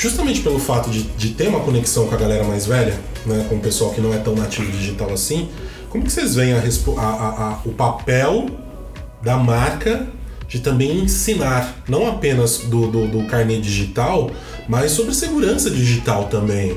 justamente pelo fato de, de ter uma conexão com a galera mais velha, né? Com o pessoal que não é tão nativo digital assim, como que vocês veem a a- a- o papel da marca de também ensinar, não apenas do, do, do carnê digital, mas sobre segurança digital também.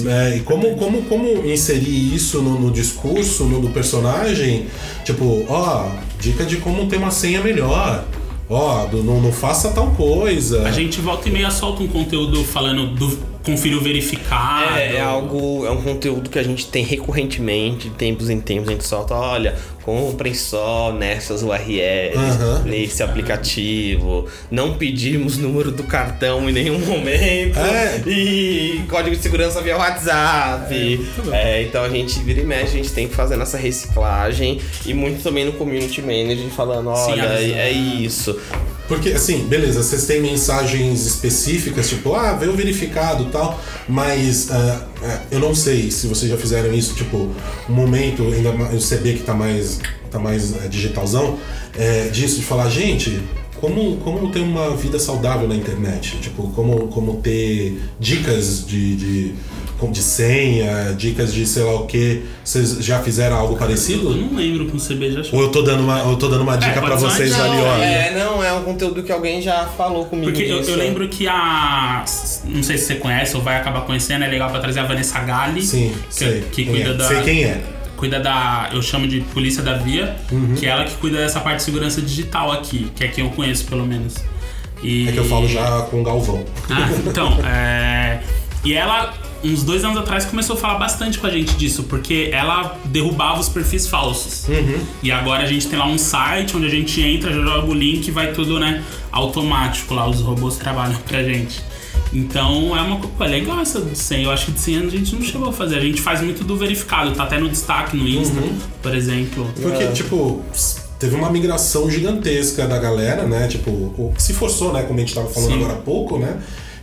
né? E como, como, como inserir isso no, no discurso no, do personagem? Tipo, ó, dica de como ter uma senha melhor. Ó, do- não, não faça tal coisa. A gente volta e meia solta um conteúdo falando do confira o verificado. É, é algo, é um conteúdo que a gente tem recorrentemente, de tempos em tempos, a gente solta, olha, comprem só nessas URLs, Aham. nesse aplicativo, não pedimos número do cartão em nenhum momento, É. e código de segurança via WhatsApp. É, então a gente vira e mexe, a gente tem que fazer nossa reciclagem, e muito também no community manager falando, Sim, olha, avisando. é isso. Porque, assim, beleza, vocês têm mensagens específicas, tipo, ah, veio verificado tal, mas ah, eu não sei se vocês já fizeram isso, tipo, um momento, ainda o CB que tá mais, tá mais eh, digitalzão, é, disso, de falar, gente, como, como ter uma vida saudável na internet? Tipo, como, como ter dicas de, de, de senha, dicas de sei lá o que. Vocês já fizeram algo Eu parecido? não lembro com o CB já Ou eu tô dando uma, eu tô dando uma dica pode pra vocês dica. valiosas? É, não, é um conteúdo que alguém já falou comigo Porque eu, disso. eu lembro que a. Não sei se você conhece ou vai acabar conhecendo, é legal pra trazer a Vanessa Galli. Sim, que, sei. que quem cuida é. da. Sei quem é. Cuida da. Eu chamo de Polícia da Via, Uhum. que é ela que cuida dessa parte de segurança digital aqui, que é quem eu conheço pelo menos. E... É que eu falo já com o Galvão. Ah, então, é... E ela, uns dois anos atrás, começou a falar bastante com a gente disso, porque ela derrubava os perfis falsos. E agora a gente tem lá um site onde a gente entra, joga o link e vai tudo, né, automático lá, os robôs trabalham pra gente. Então é uma pô, é legal essa de senha. Eu acho que de senha a gente não chegou a fazer. A gente faz muito do verificado, tá até no destaque no Insta, Uhum. por exemplo. Porque, tipo, teve uma migração gigantesca da galera, né? Tipo, o- se forçou, né? Como a gente tava falando Sim. agora há pouco, né?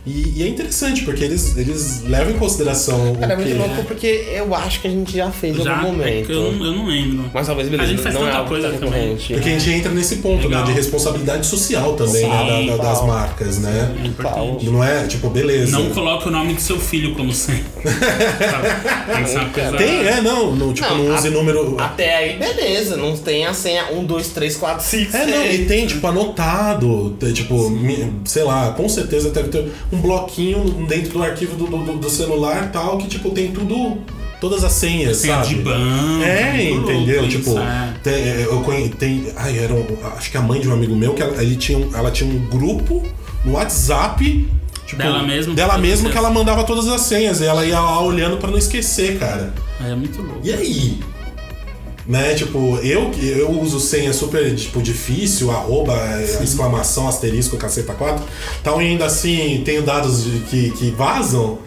E, e é interessante, porque eles, eles levam em consideração Cara, é o muito que... louco porque eu acho que a gente já fez em Já, algum é momento. que eu, não- eu não lembro. Mas talvez, beleza, A gente faz não é tanta algo coisa também. Porque a gente entra nesse ponto, né? Legal. De responsabilidade social também, né? Sim, da- da- das marcas, né? É. Não é, tipo, beleza. Não coloque o nome do seu filho como senha. [LAUGHS] Tem é, não. não tipo, Não, não use a- número... Até aí, beleza. Não tem a senha 1, 2, 3, 4, 5, É, não, e tem, tipo, anotado, tipo, sei lá, com certeza deve ter um bloquinho dentro do arquivo do, do, do celular tal, que, tipo, tem tudo, todas as senhas, Senha sabe? de banco. É, entendeu? Tipo, é. tem, é, eu conhe, tem. Ai, era um, acho que a mãe de um amigo meu, que ela, ele tinha um, ela tinha um grupo no WhatsApp. Tipo, Dela mesmo? Dela mesmo que ela mandava todas as senhas. E ela ia lá olhando pra não esquecer, cara. É muito louco. E aí? Né, tipo, eu eu uso senha super, tipo, difícil, arroba, exclamação, asterisco, caceta 4. Então, ainda assim, tenho dados de- que, que vazam.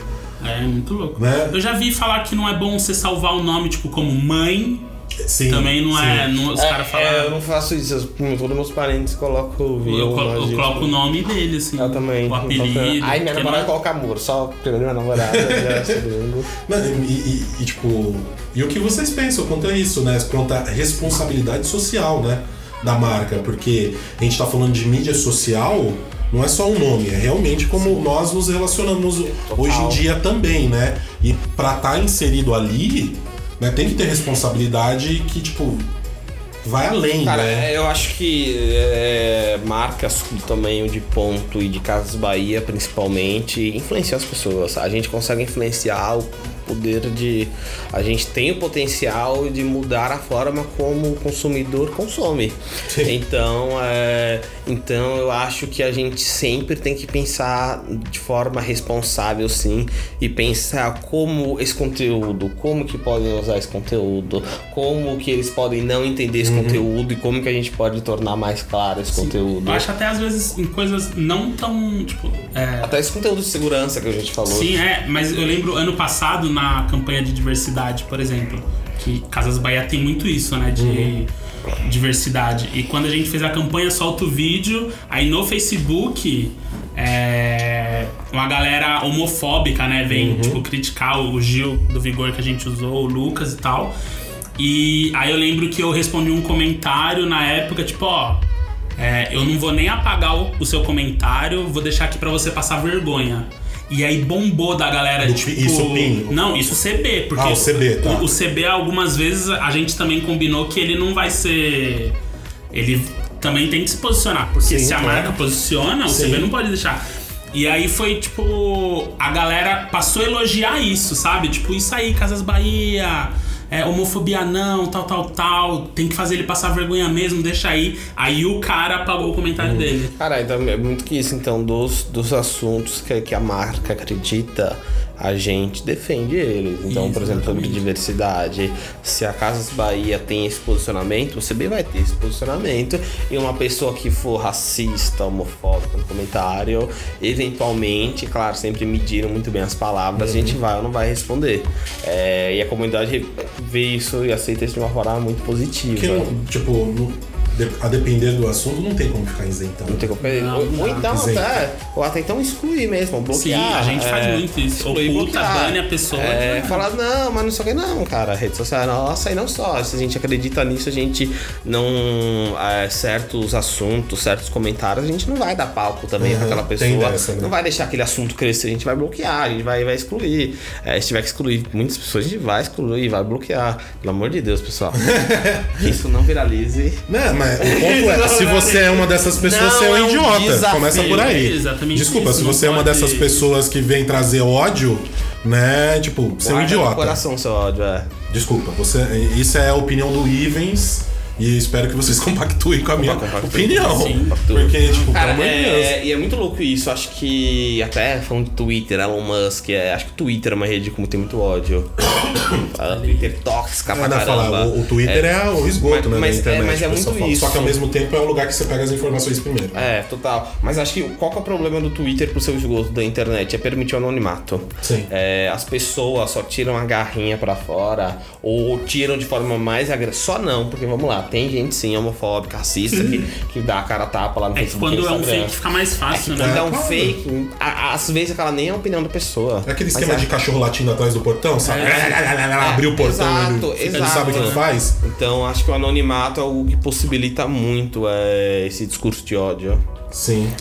É muito louco. Né? Eu já vi falar que não é bom você salvar o nome, tipo, como mãe. Sim, Também não sim. é. Não, os É, caras falam. é, eu não faço isso. Eu, todos meus parentes colocam o eu, colo- eu coloco o nome dele, assim. Eu também. O apelido. Aí minha namorada não- coloca amor. Só primeiro minha namorada, [LAUGHS] já segundo. Não, e, e- e, tipo, e o que vocês pensam quanto a isso, né? Quanto à responsabilidade social, né? Da marca, porque a gente tá falando de mídia social, não é só um nome, é realmente como nós nos relacionamos hoje em dia também, né? E pra estar inserido ali, né, tem que ter responsabilidade que, tipo, vai além, Cara, né? eu acho que é, marcas do tamanho de Ponto e de Casas Bahia, principalmente, influenciam as pessoas. A gente consegue influenciar o poder de. A gente tem o potencial de mudar a forma como o consumidor consome. Sim. Então, é, então eu acho que a gente sempre tem que pensar de forma responsável, sim, e pensar como esse conteúdo, como que podem usar esse conteúdo, como que eles podem não entender esse conteúdo e como que a gente pode tornar mais claro esse conteúdo. Eu acho até às vezes em coisas não tão. Tipo. É, Até esse conteúdo de segurança que a gente falou. Sim, é, mas eu lembro ano passado na campanha de diversidade, por exemplo, que Casas Bahia tem muito isso, né, de diversidade. E quando a gente fez a campanha, solta o vídeo, aí no Facebook é, uma galera homofóbica, né, vem tipo criticar o Gil do Vigor que a gente usou, o Lucas e tal. E aí eu lembro que eu respondi um comentário na época, tipo, ó, é, eu não vou nem apagar o, o seu comentário, vou deixar aqui pra você passar vergonha. E aí bombou da galera, Do- tipo. isso, PIN? Não, isso CB, porque Ah, o CB, tá. o, o CB algumas vezes a gente também combinou que ele não vai ser. Ele também tem que se posicionar, porque Sim, se a claro. marca posiciona, o Sim. CB não pode deixar. E aí foi tipo. A galera passou a elogiar isso, sabe? Tipo, isso aí, Casas Bahia. É, homofobia não, tal, tal, tal. Tem que fazer ele passar vergonha mesmo, deixa aí. Aí o cara apagou o Hum. comentário dele. Cara, então é muito que isso, então, dos, dos assuntos que, que a marca acredita, a gente defende eles. Então, Isso, por exemplo, sobre diversidade, se a Casas Bahia tem esse posicionamento, você bem vai ter esse posicionamento. E uma pessoa que for racista, homofóbica no comentário, eventualmente, claro, sempre mediram muito bem as palavras, a gente vai ou não vai responder. É, e a comunidade vê isso e aceita isso de uma forma muito positiva. Não- tipo, de- a depender do assunto, não tem como ficar isentão. Não tem como Não, ou, não ou então Isento. até, ou até então excluir mesmo, Sim, bloquear. a gente faz é, muito isso. excluir, Oculta, bloquear. bane a pessoa. É, né? falar, não, mas não sei o que, não, cara. A rede social é nossa e não só. Se a gente acredita nisso, a gente não. é, certos assuntos, certos comentários, a gente não vai dar palco também Uhum, pra aquela pessoa. dessa, né? Não vai deixar aquele assunto crescer, a gente vai bloquear, a gente vai, vai excluir. É, se tiver que excluir muitas pessoas, a gente vai excluir, vai bloquear. Pelo amor de Deus, pessoal. [LAUGHS] que isso não viralize. Né, mas o ponto é, [LAUGHS] se você é uma dessas pessoas, Não, você é um é um idiota. desafio, Começa por aí. exatamente Desculpa, isso, se você é uma dessas pessoas que vem trazer ódio, né? Tipo, você é um idiota. coração seu ódio, é. Desculpa, você, isso é a opinião do Ivens. E espero que vocês [LAUGHS] compactuem com a minha Compactuem. opinião. Sim. Porque, tipo, Cara, pelo amor de Deus. é, e é muito louco isso. Acho que até falando de Twitter, Elon Musk, é, acho que o Twitter é uma rede como tem muito ódio. A Twitter tóxica pra não, falar, caramba. o, o Twitter é, o esgoto, Mas- né? mas da é- internet, mas é pessoal muito fala. Só que ao isso. mesmo tempo é o lugar que você pega as informações primeiro. É, total. Mas acho que qual que é o problema do Twitter pro seu esgoto da internet? É permitir o anonimato. Sim. É, as pessoas só tiram a garrinha pra fora ou tiram de forma mais agressiva. Só não, porque vamos lá, tem gente sim homofóbica, racista, que, que dá a cara a tapa lá no É Facebook. quando é um fake fica mais fácil, Quando né? é um claro. fake, a- às vezes aquela nem é a opinião da pessoa. É aquele esquema é- de cachorro latindo atrás do portão, sabe? Abrir o portão, Exato, ele, ele exato. sabe o que faz. Então acho que o anonimato é o que possibilita muito é, esse discurso de ódio. Sim.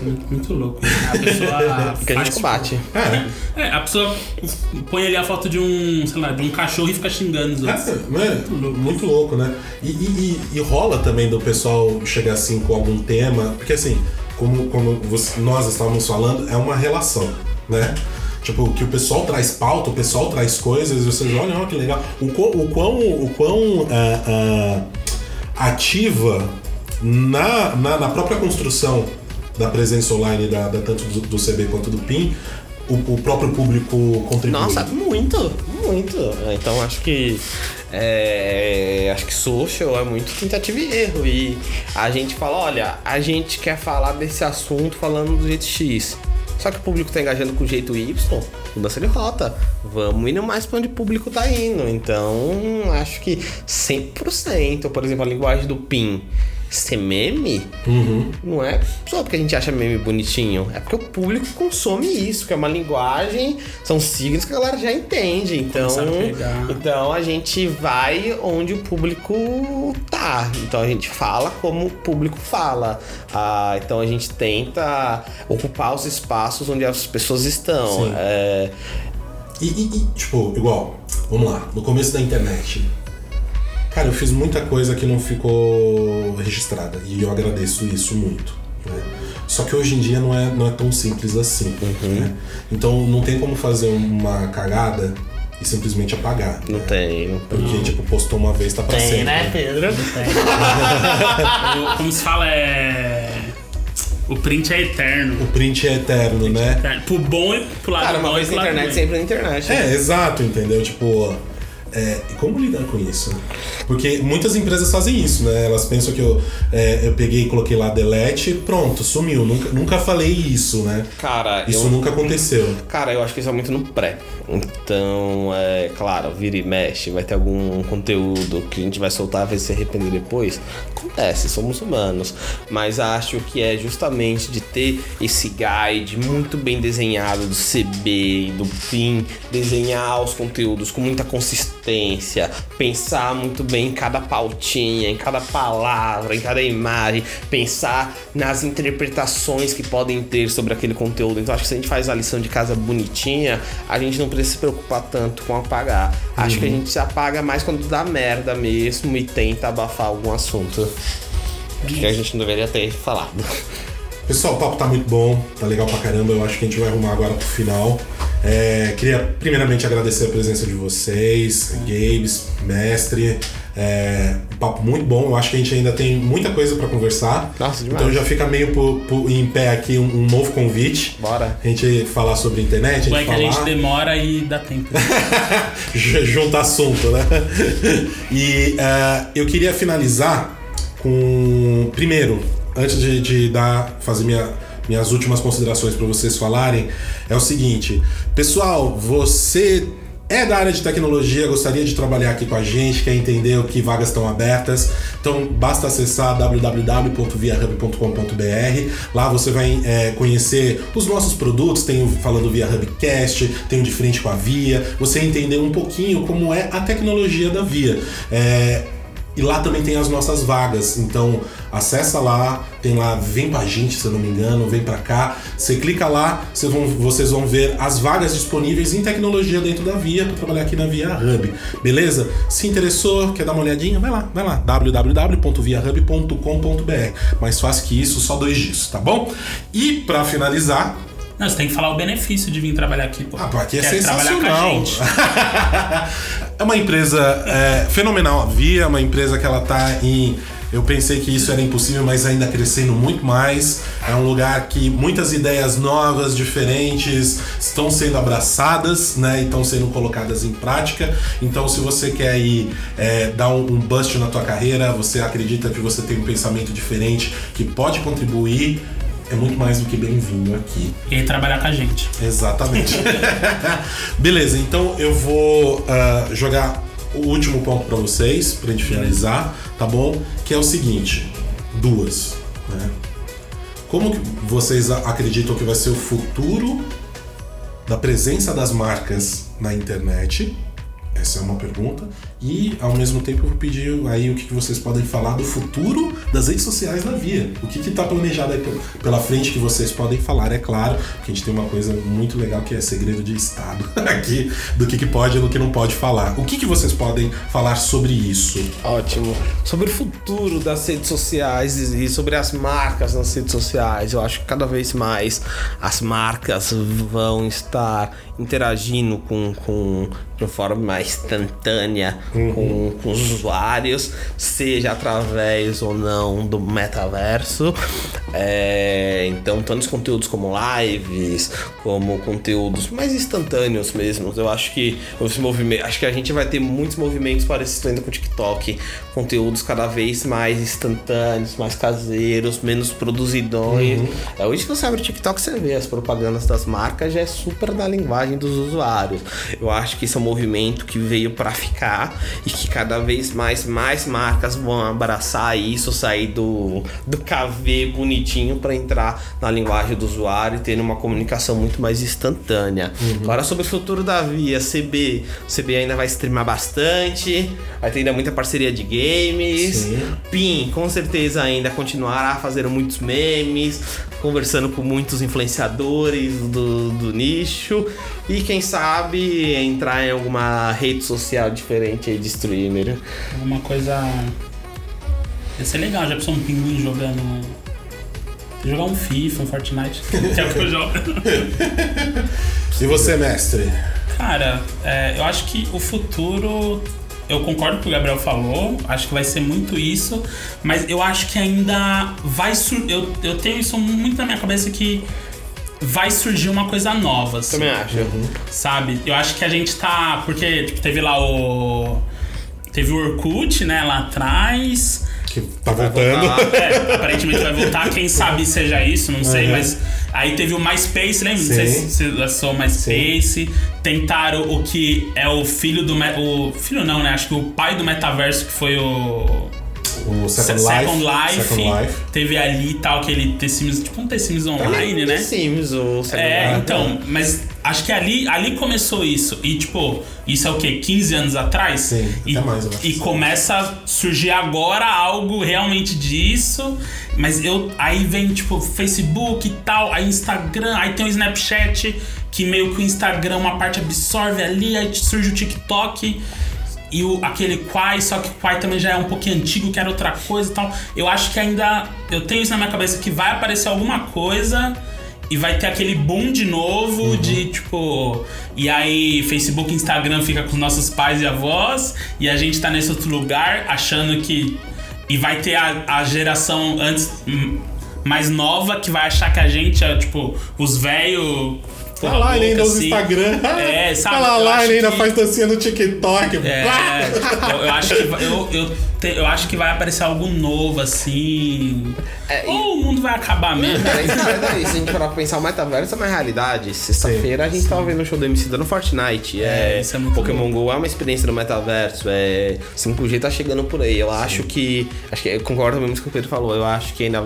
Muito, muito louco. A pessoa. [LAUGHS] Porque a gente faz- combate. É, É, a pessoa põe ali a foto de um, sei lá, de um cachorro e fica xingando os outros. É, né? muito louco, né? E, e- e- e rola também do pessoal chegar assim com algum tema, porque assim, como, como você- nós estávamos falando, é uma relação, né? Tipo, que o pessoal traz pauta, o pessoal traz coisas, e vocês olham, ó, que legal. O quão, o quão, o quão ah, ah, ativa na, na, na própria construção da presença online, da, da- tanto do, do CB quanto do PIN, o, o próprio público contribui. Nossa, muito, muito. Então acho que é, acho que social é muito tentativa e erro. E a gente fala, olha, a gente quer falar desse assunto falando do jeito X. Só que o público tá engajando com o jeito Y, mudança de rota. Vamos indo mais pra onde o público tá indo. Então, acho que 100%, por exemplo, a linguagem do PIN ser meme, não é só porque a gente acha meme bonitinho, é porque o público consome isso, que é uma linguagem, são siglas que a galera já entende. Então, a então a gente vai onde o público tá. Então a gente fala como o público fala. Ah, então a gente tenta ocupar os espaços onde as pessoas estão. Sim. É, E, e- e, tipo, igual, vamos lá, no começo da internet. Cara, eu fiz muita coisa que não ficou registrada e eu agradeço isso muito. né? Só que hoje em dia não é, não é tão simples assim. né? Então não tem como fazer uma cagada e simplesmente apagar. não né? tem. Não tem. Porque, tipo, postou uma vez, tá pra sempre. Pedro? [LAUGHS] O- Como se fala, é. O print é eterno. O print é eterno, né? Eterno. Pro bom e pro lado Cara, uma bom vez na internet, ruim. sempre na internet. É, exato, entendeu? Tipo, é, e como lidar com isso? Porque muitas empresas fazem isso, né? Elas pensam que eu, é, eu peguei e coloquei lá delete, pronto, sumiu. Nunca, nunca falei isso, né? Cara, Isso eu, nunca aconteceu. Cara, eu acho que isso é muito no pré. Então, é claro, vira e mexe, vai ter algum conteúdo que a gente vai soltar, vai se arrepender depois. Acontece, somos humanos. Mas acho que é justamente de ter esse guide muito bem desenhado do CB, do PIN, desenhar os conteúdos com muita consistência, pensar muito bem em cada pautinha, em cada palavra, em cada imagem, pensar nas interpretações que podem ter sobre aquele conteúdo. Então acho que se a gente faz a lição de casa bonitinha, a gente não precisa se preocupar tanto com apagar. Acho que a gente se apaga mais quando dá merda mesmo e tenta abafar algum assunto. Que a gente não deveria ter falado. [LAUGHS] Pessoal, o papo tá muito bom, tá legal pra caramba. Eu acho que a gente vai arrumar agora pro final. É, queria primeiramente agradecer a presença de vocês, Gabes, mestre. É, um papo muito bom. Eu acho que a gente ainda tem muita coisa pra conversar. Nossa, demais. então já fica meio por- por- em pé aqui um, um novo convite. Bora. A gente falar sobre internet, a Bom é gente que a gente falar. demora e dá tempo. [LAUGHS] Junta assunto, né? [LAUGHS] E eh, eu queria finalizar com. Primeiro, antes de, de dar, fazer minha- minhas últimas considerações para vocês falarem, é o seguinte: pessoal, você. É da área de tecnologia, gostaria de trabalhar aqui com a gente, quer entender o que vagas estão abertas. Então basta acessar www.viahub.com.br. Lá você vai eh, conhecer os nossos produtos, tem o falando Via Hubcast, tem o de frente com a Via, você entender um pouquinho como é a tecnologia da Via. É, e lá também tem as nossas vagas. Então acessa lá, tem lá, vem pra gente, se eu não me engano, vem pra cá. Você clica lá, vocês vão, vocês vão ver as vagas disponíveis em tecnologia dentro da Via para trabalhar aqui na Via Hub. Beleza? Se interessou, quer dar uma olhadinha, vai lá, vai lá. www.viahub.com.br. Mais fácil que isso, só dois dias, tá bom? E para finalizar, Não, você tem que falar o benefício de vir trabalhar aqui, pô. ah, pô, aqui é Quer trabalhar com a sensacional. gente. [LAUGHS] é uma empresa é, fenomenal. A Via é uma empresa que ela tá em Eu pensei que isso era impossível, mas ainda crescendo muito mais. É um lugar que muitas ideias novas, diferentes, estão sendo abraçadas, né? E estão sendo colocadas em prática. Então, se você quer ir é, dar um, um bust na tua carreira, você acredita que você tem um pensamento diferente, que pode contribuir, é muito mais do que bem-vindo aqui. E trabalhar com a gente. Exatamente. [LAUGHS] Beleza, então eu vou ah, jogar o último ponto pra vocês, pra gente finalizar, tá bom? Que é o seguinte: duas. Né? Como vocês acreditam que vai ser o futuro da presença das marcas na internet? Essa é uma pergunta. E ao mesmo tempo eu pedir aí o que vocês podem falar do futuro das redes sociais na Via. O que está planejado aí pel- pela frente que vocês podem falar, é claro, porque a gente tem uma coisa muito legal que é segredo de Estado [LAUGHS] aqui, do que, que pode e do que não pode falar. O que, que vocês podem falar sobre isso? Ótimo. Sobre o futuro das redes sociais e sobre as marcas nas redes sociais, eu acho que cada vez mais as marcas vão estar interagindo com, com de forma mais instantânea com, com os usuários, seja através ou não do metaverso. É, então, tantos conteúdos como lives, como conteúdos mais instantâneos mesmo. Eu acho que esse movimento, acho que a gente vai ter muitos movimentos parecidos ainda com o TikTok, conteúdos cada vez mais instantâneos, mais caseiros, menos produzidões. É, hoje que você abre o TikTok, você vê as propagandas das marcas, já é super da linguagem dos usuários. Eu acho que isso é um movimento que veio para ficar e que cada vez mais mais marcas vão abraçar isso, sair do, do KV bonitinho para entrar na linguagem do usuário e ter uma comunicação muito mais instantânea. Agora sobre o futuro da Via, CB, o CB ainda vai streamar bastante, vai ter ainda muita parceria de games. Sim. PIN, com certeza ainda continuará fazendo muitos memes, conversando com muitos influenciadores do, do nicho e quem sabe entrar em alguma rede social diferente aí de streamer. Alguma coisa. Ia ser legal, já pensou um pinguim jogando. Jogar um FIFA, um Fortnite, [LAUGHS] que é o que eu jogo. E você, mestre? Cara, é, eu acho que o futuro. Eu concordo com o que o Gabriel falou, acho que vai ser muito isso, mas eu acho que ainda vai surgir. Eu, eu tenho isso muito na minha cabeça que vai surgir uma coisa nova. assim Também acho. sabe? Eu acho que a gente tá. Porque tipo, teve lá o. Teve o Orkut, né, lá atrás. Que tá voltando. É, aparentemente vai voltar, quem [LAUGHS] sabe seja isso, não sei, Uhum. mas. Aí teve o MySpace, lembra? Não sei Sim. se acessou o MySpace. Tentaram o que é o filho do. O filho não, né? Acho que o pai do metaverso, que foi o. O Second, Second Life. Life. Second Life. Teve ali e tal, aquele The Sims, tipo um The Sims online, né? Sims, o É, Ah, então, mas acho que ali, ali começou isso. E, tipo, isso é o quê? 15 anos atrás? Sim, e, até mais, eu acho. E começa a surgir agora algo realmente disso. Mas eu. Aí vem, tipo, Facebook e tal, aí Instagram, aí tem o Snapchat, que meio que o Instagram, uma parte absorve ali, aí surge o TikTok. E o, aquele Quai, só que o Quai também já é um pouquinho antigo, que era outra coisa e tal. Eu acho que ainda. Eu tenho isso na minha cabeça que vai aparecer alguma coisa e vai ter aquele boom de novo de tipo. E aí, Facebook e Instagram fica com os nossos pais e avós, e a gente tá nesse outro lugar achando que. E vai ter a, a geração antes. hum, Mais nova que vai achar que a gente é tipo os velhos. Tá lá, ele ainda usa assim. Instagram. É, [LAUGHS] sabe? Tá lá, lá ele ainda que- faz dancinha no TikTok. É, [LAUGHS] eu, eu acho que eu, eu, te- eu acho que vai aparecer algo novo assim. É, e- Ou o mundo vai acabar mesmo. Cara, isso é verdade. Se a gente parar pra pensar, o metaverso é uma realidade. Sexta-feira a gente tava vendo o show do MC no Fortnite. É, É, isso é muito Pokémon GO é uma experiência no metaverso. É, 5G tá chegando por aí. Eu acho que. Acho que eu concordo mesmo com o que o Pedro falou. Eu acho que ainda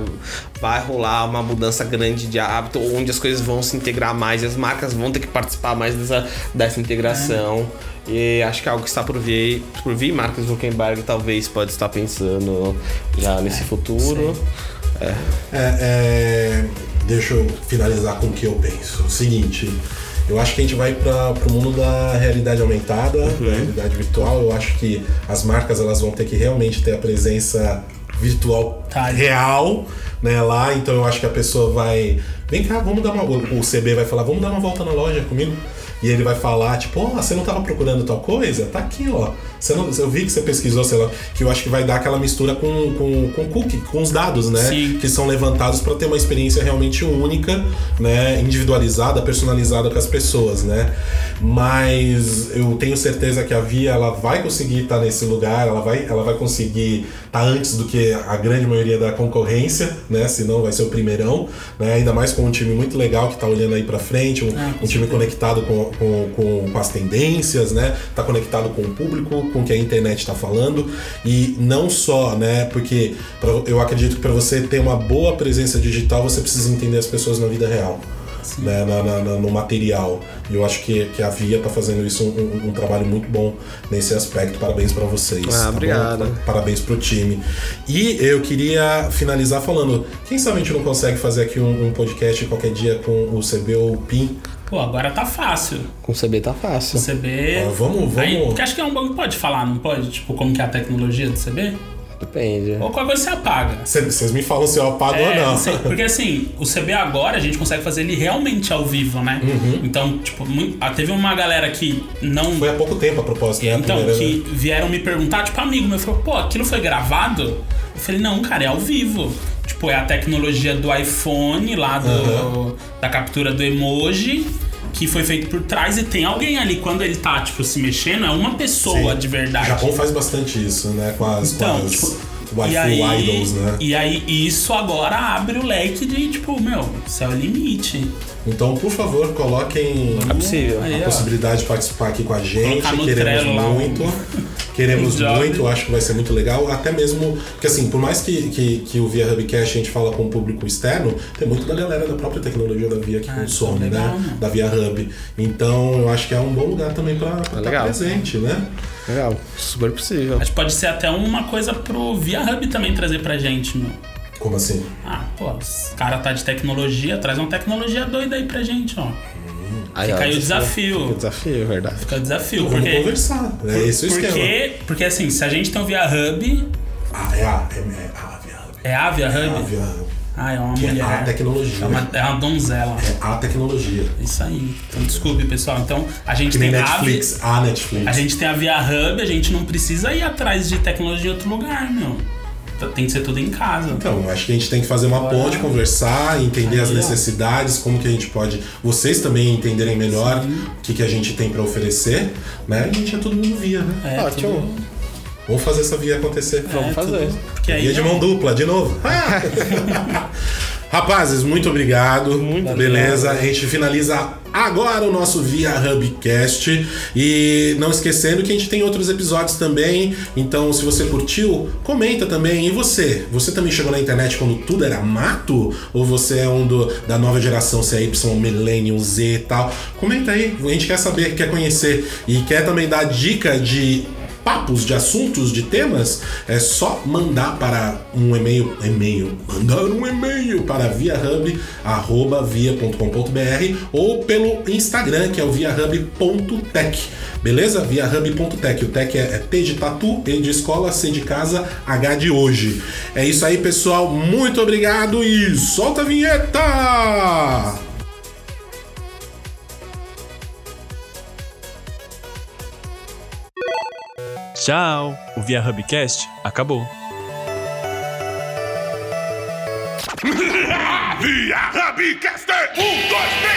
vai rolar uma mudança grande de hábito, onde as coisas vão se integrar mais e as marcas vão ter que participar mais dessa, dessa integração. E acho que é algo que está por vir, por vir. Marcos Zuckerberg talvez pode estar pensando já nesse futuro. É. É, é, deixa eu finalizar com o que eu penso. O seguinte, eu acho que a gente vai para o mundo da realidade aumentada, Uhum. da realidade virtual. Eu acho que as marcas elas vão ter que realmente ter a presença virtual Tá. real, né, lá. Então eu acho que a pessoa vai, vem cá, vamos dar uma, o CB vai falar, vamos dar uma volta na loja comigo. E ele vai falar, tipo, ó, você não tava procurando tal coisa? Tá aqui, ó. Você não, eu vi que você pesquisou, sei lá, que eu acho que vai dar aquela mistura com, com, com cookie, com os dados, né? Sim. Que são levantados para ter uma experiência realmente única, né? Individualizada, personalizada com as pessoas, né? Mas eu tenho certeza que a Via ela vai conseguir estar nesse lugar, ela vai, ela vai conseguir estar antes do que a grande maioria da concorrência, né? Senão vai ser o primeirão, né? Ainda mais com um time muito legal que está olhando aí para frente, um, Ah, um time conectado com, com, com, com as tendências, né? Tá conectado com o público, com o que a internet está falando e não só, né? Porque pra- eu acredito que para você ter uma boa presença digital você precisa entender as pessoas na vida real. Né, na- na- no material. E eu acho que, que a Via tá fazendo isso um, um- um trabalho muito bom nesse aspecto. Parabéns para vocês. Ah, tá bom? obrigado. Parabéns pro time. E eu queria finalizar falando: quem sabe a gente não consegue fazer aqui um, um podcast qualquer dia com o CB ou o PIN? Pô, agora tá fácil. Com CB tá fácil. O CB. Ah, vamos- vamos- Aí, porque acho que é um bagulho que pode falar, não pode? Tipo, como que é a tecnologia do CB? Depende. Ou qualquer coisa você apaga. Vocês me falam se eu apago É, ou não. sei, [LAUGHS] porque assim, o CB agora a gente consegue fazer ele realmente ao vivo, né? Uhum. Então, tipo, muito- ah, teve uma galera que não. Foi há pouco tempo a proposta, né? Então, primeira, que né? vieram me perguntar, tipo, amigo meu falou, pô, aquilo foi gravado? Eu falei, não, cara, é ao vivo. Tipo, é a tecnologia do iPhone lá do, da captura do emoji. Que foi feito por trás e tem alguém ali, quando ele tá, tipo, se mexendo, é uma pessoa Sim. de O verdade. Japão faz bastante isso, né? Com as, Então, com as tipo, waifu e aí, idols, né? E aí, isso agora abre o leque de, tipo, meu, céu é o limite. Então, por favor, coloquem É possível. Aí, a ó. possibilidade de participar aqui com a gente. Queremos Trello lá um- muito. [LAUGHS] Queremos job. muito, acho que vai ser muito legal. Até mesmo, porque assim, por mais que, que, que o Via Hubcast a gente fala com o público externo, tem muito da galera da própria tecnologia da Via que Ah, consome, legal, né? né? Da Via Hub. Então, eu acho que é um bom lugar também pra estar legal. presente, né? Legal. Super possível. Acho que pode ser até uma coisa pro Via Hub também trazer pra gente, meu. Como assim? Ah, pô, os cara tá de tecnologia, traz uma tecnologia doida aí pra gente, ó. Aí, Fica ó, aí o Fica o desafio. desafio, verdade. Fica o desafio, Vamos porque. conversar. É esse o esquema. Porque, porque assim, se a gente tem o Via Hub, Ah, é a, é, é a Via Hub. é a Via É a Hub? Via Hub. Ah, é uma Que é mulher. a tecnologia. É uma, é uma donzela. É a tecnologia. Isso aí. Então, desculpe, pessoal. Então, a gente Que tem a, Netflix, a Netflix. a gente tem a Via Hub, a gente não precisa ir atrás de tecnologia em outro lugar, meu. Tem que ser tudo em casa. Então, acho que a gente tem que fazer uma ponte, conversar, entender Aí, as ó. necessidades, como que a gente pode. Vocês também entenderem melhor o que, que a gente tem pra oferecer, né? E a gente é todo mundo via, né? É, Ótimo. tudo- Vamos fazer essa via acontecer. Vamos é, fazer. tudo- Porque aí, Via de mão dupla, de novo. Ah! [LAUGHS] [LAUGHS] Rapazes, muito obrigado. Muito Beleza, a gente finaliza agora o nosso Via Hubcast. E não esquecendo que a gente tem outros episódios também. Então, se você curtiu, comenta também. E você? Você também chegou na internet quando tudo era mato? Ou você é um do, da nova geração, se é Millennium, Z e tal? Comenta aí. A gente quer saber, quer conhecer. E quer também dar dica de papos de assuntos, de temas, é só mandar para um e-mail, e-mail, mandar um e-mail para viahub@via.com.br ou pelo Instagram, que é o viahub.tech. Beleza? Viahub.tech. O tech é, é T de tatu, E de escola, C de casa, H de hoje. É isso aí, pessoal. Muito obrigado e solta a vinheta! Tchau! O Via Hubcast acabou. [LAUGHS] Via Hubcaster! Um, dois, três!